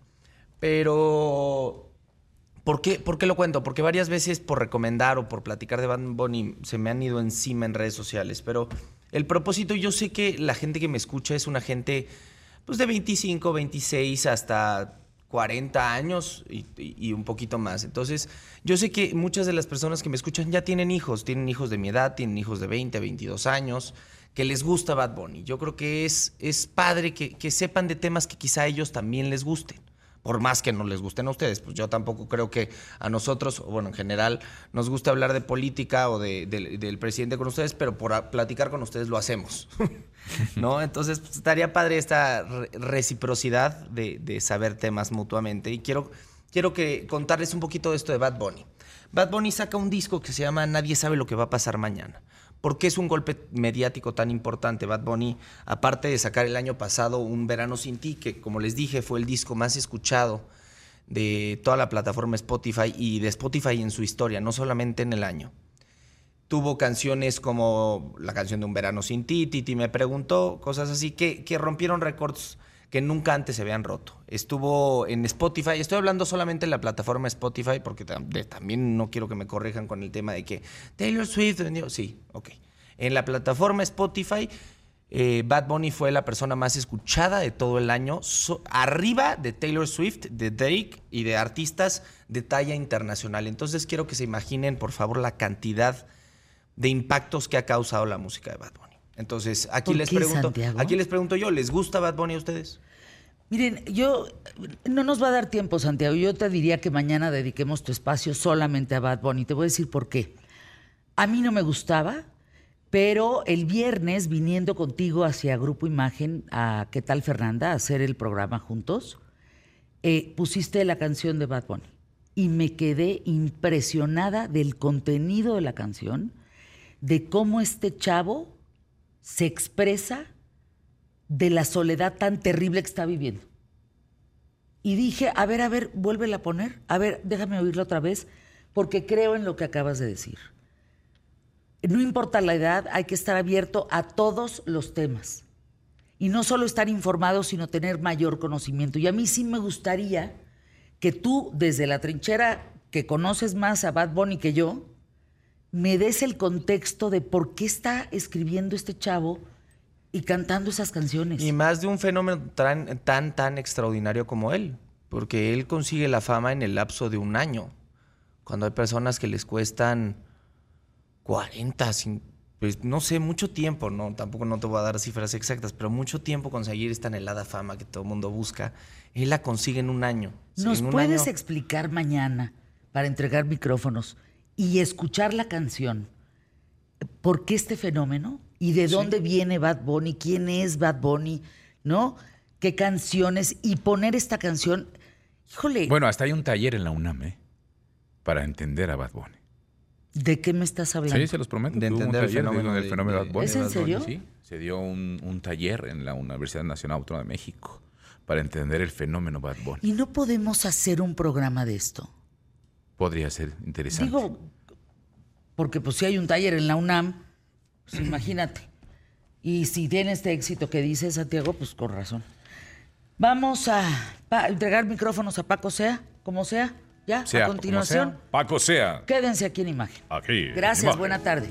Pero, ¿por qué, ¿por qué lo cuento? Porque varias veces por recomendar o por platicar de Bad Bunny se me han ido encima en redes sociales. Pero el propósito, yo sé que la gente que me escucha es una gente pues de 25, 26 hasta 40 años y, un poquito más. Entonces, yo sé que muchas de las personas que me escuchan ya tienen hijos, tienen hijos de mi edad, tienen hijos de 20, 22 años, que les gusta Bad Bunny. Yo creo que es, es padre que, que sepan de temas que quizá a ellos también les gusten. Por más que no les gusten a ustedes, pues yo tampoco creo que a nosotros, bueno, en general, nos gusta hablar de política o de- del- presidente con ustedes, pero por platicar con ustedes lo hacemos. ¿No? Entonces, pues, estaría padre esta re- reciprocidad de, de saber temas mutuamente. Y quiero, quiero que contarles un poquito de esto de Bad Bunny. Bad Bunny saca un disco que se llama Nadie sabe lo que va a pasar mañana. ¿Por qué es un golpe mediático tan importante? Bad Bunny, aparte de sacar el año pasado Un Verano Sin Ti, que como les dije fue el disco más escuchado de toda la plataforma Spotify y de Spotify en su historia, no solamente en el año. Tuvo canciones como la canción de Un Verano Sin Ti, Titi me preguntó, cosas así que, que rompieron récords que nunca antes se habían roto. Estuvo en Spotify, estoy hablando solamente en la plataforma Spotify porque tam- de- también no quiero que me corrijan con el tema de que Taylor Swift vendió. Sí, ok. En la plataforma Spotify, eh, Bad Bunny fue la persona más escuchada de todo el año, arriba de Taylor Swift, de Drake y de artistas de talla internacional. Entonces quiero que se imaginen, por favor, la cantidad de impactos que ha causado la música de Bad Bunny. Entonces, aquí ¿Por les qué, pregunto, Santiago? aquí les pregunto yo, ¿les gusta Bad Bunny a ustedes? Miren, yo no nos va a dar tiempo, Santiago. Yo te diría que mañana dediquemos tu espacio solamente a Bad Bunny. Te voy a decir por qué. A mí no me gustaba, pero el viernes viniendo contigo hacia Grupo Imagen a ¿Qué tal Fernanda? a hacer el programa juntos, eh, pusiste la canción de Bad Bunny y me quedé impresionada del contenido de la canción, de cómo este chavo se expresa de la soledad tan terrible que está viviendo. Y dije, a ver, a ver, vuélvela a poner. A ver, déjame oírla otra vez, porque creo en lo que acabas de decir. No importa la edad, hay que estar abierto a todos los temas. Y no solo estar informado, sino tener mayor conocimiento. Y a mí sí me gustaría que tú, desde la trinchera que conoces más a Bad Bunny que yo, me des el contexto de por qué está escribiendo este chavo y cantando esas canciones. Y más de un fenómeno tan, tan, tan extraordinario como él, porque él consigue la fama en el lapso de un año, cuando hay personas que les cuestan 40, cin- pues no sé, mucho tiempo, no, tampoco no te voy a dar cifras exactas, pero mucho tiempo conseguir esta anhelada fama que todo el mundo busca, él la consigue en un año. ¿Nos puedes año- explicar mañana, para entregar micrófonos y escuchar la canción, por qué este fenómeno y de dónde viene Bad Bunny, quién es Bad Bunny, ¿no? qué canciones y poner esta canción. Híjole, Bueno, hasta hay un taller en la UNAM, ¿eh? Para entender a Bad Bunny. ¿de qué me estás hablando? Sí, se los prometo. De entender el taller fenómeno del de- fenómeno de- Bad Bunny. ¿Es en serio? Sí, se dio un, un taller en la Universidad Nacional Autónoma de México para entender el fenómeno Bad Bunny. Y no podemos hacer un programa de esto. Podría ser interesante. Digo, porque pues si hay un taller en la UNAM, pues imagínate. Y si tiene este éxito que dice Santiago, pues con razón. Vamos a entregar micrófonos a Paco Sea, como sea, ya, Sea a continuación. sea. Paco sea. Quédense aquí en imagen. Aquí. Gracias, imagen. buena tarde.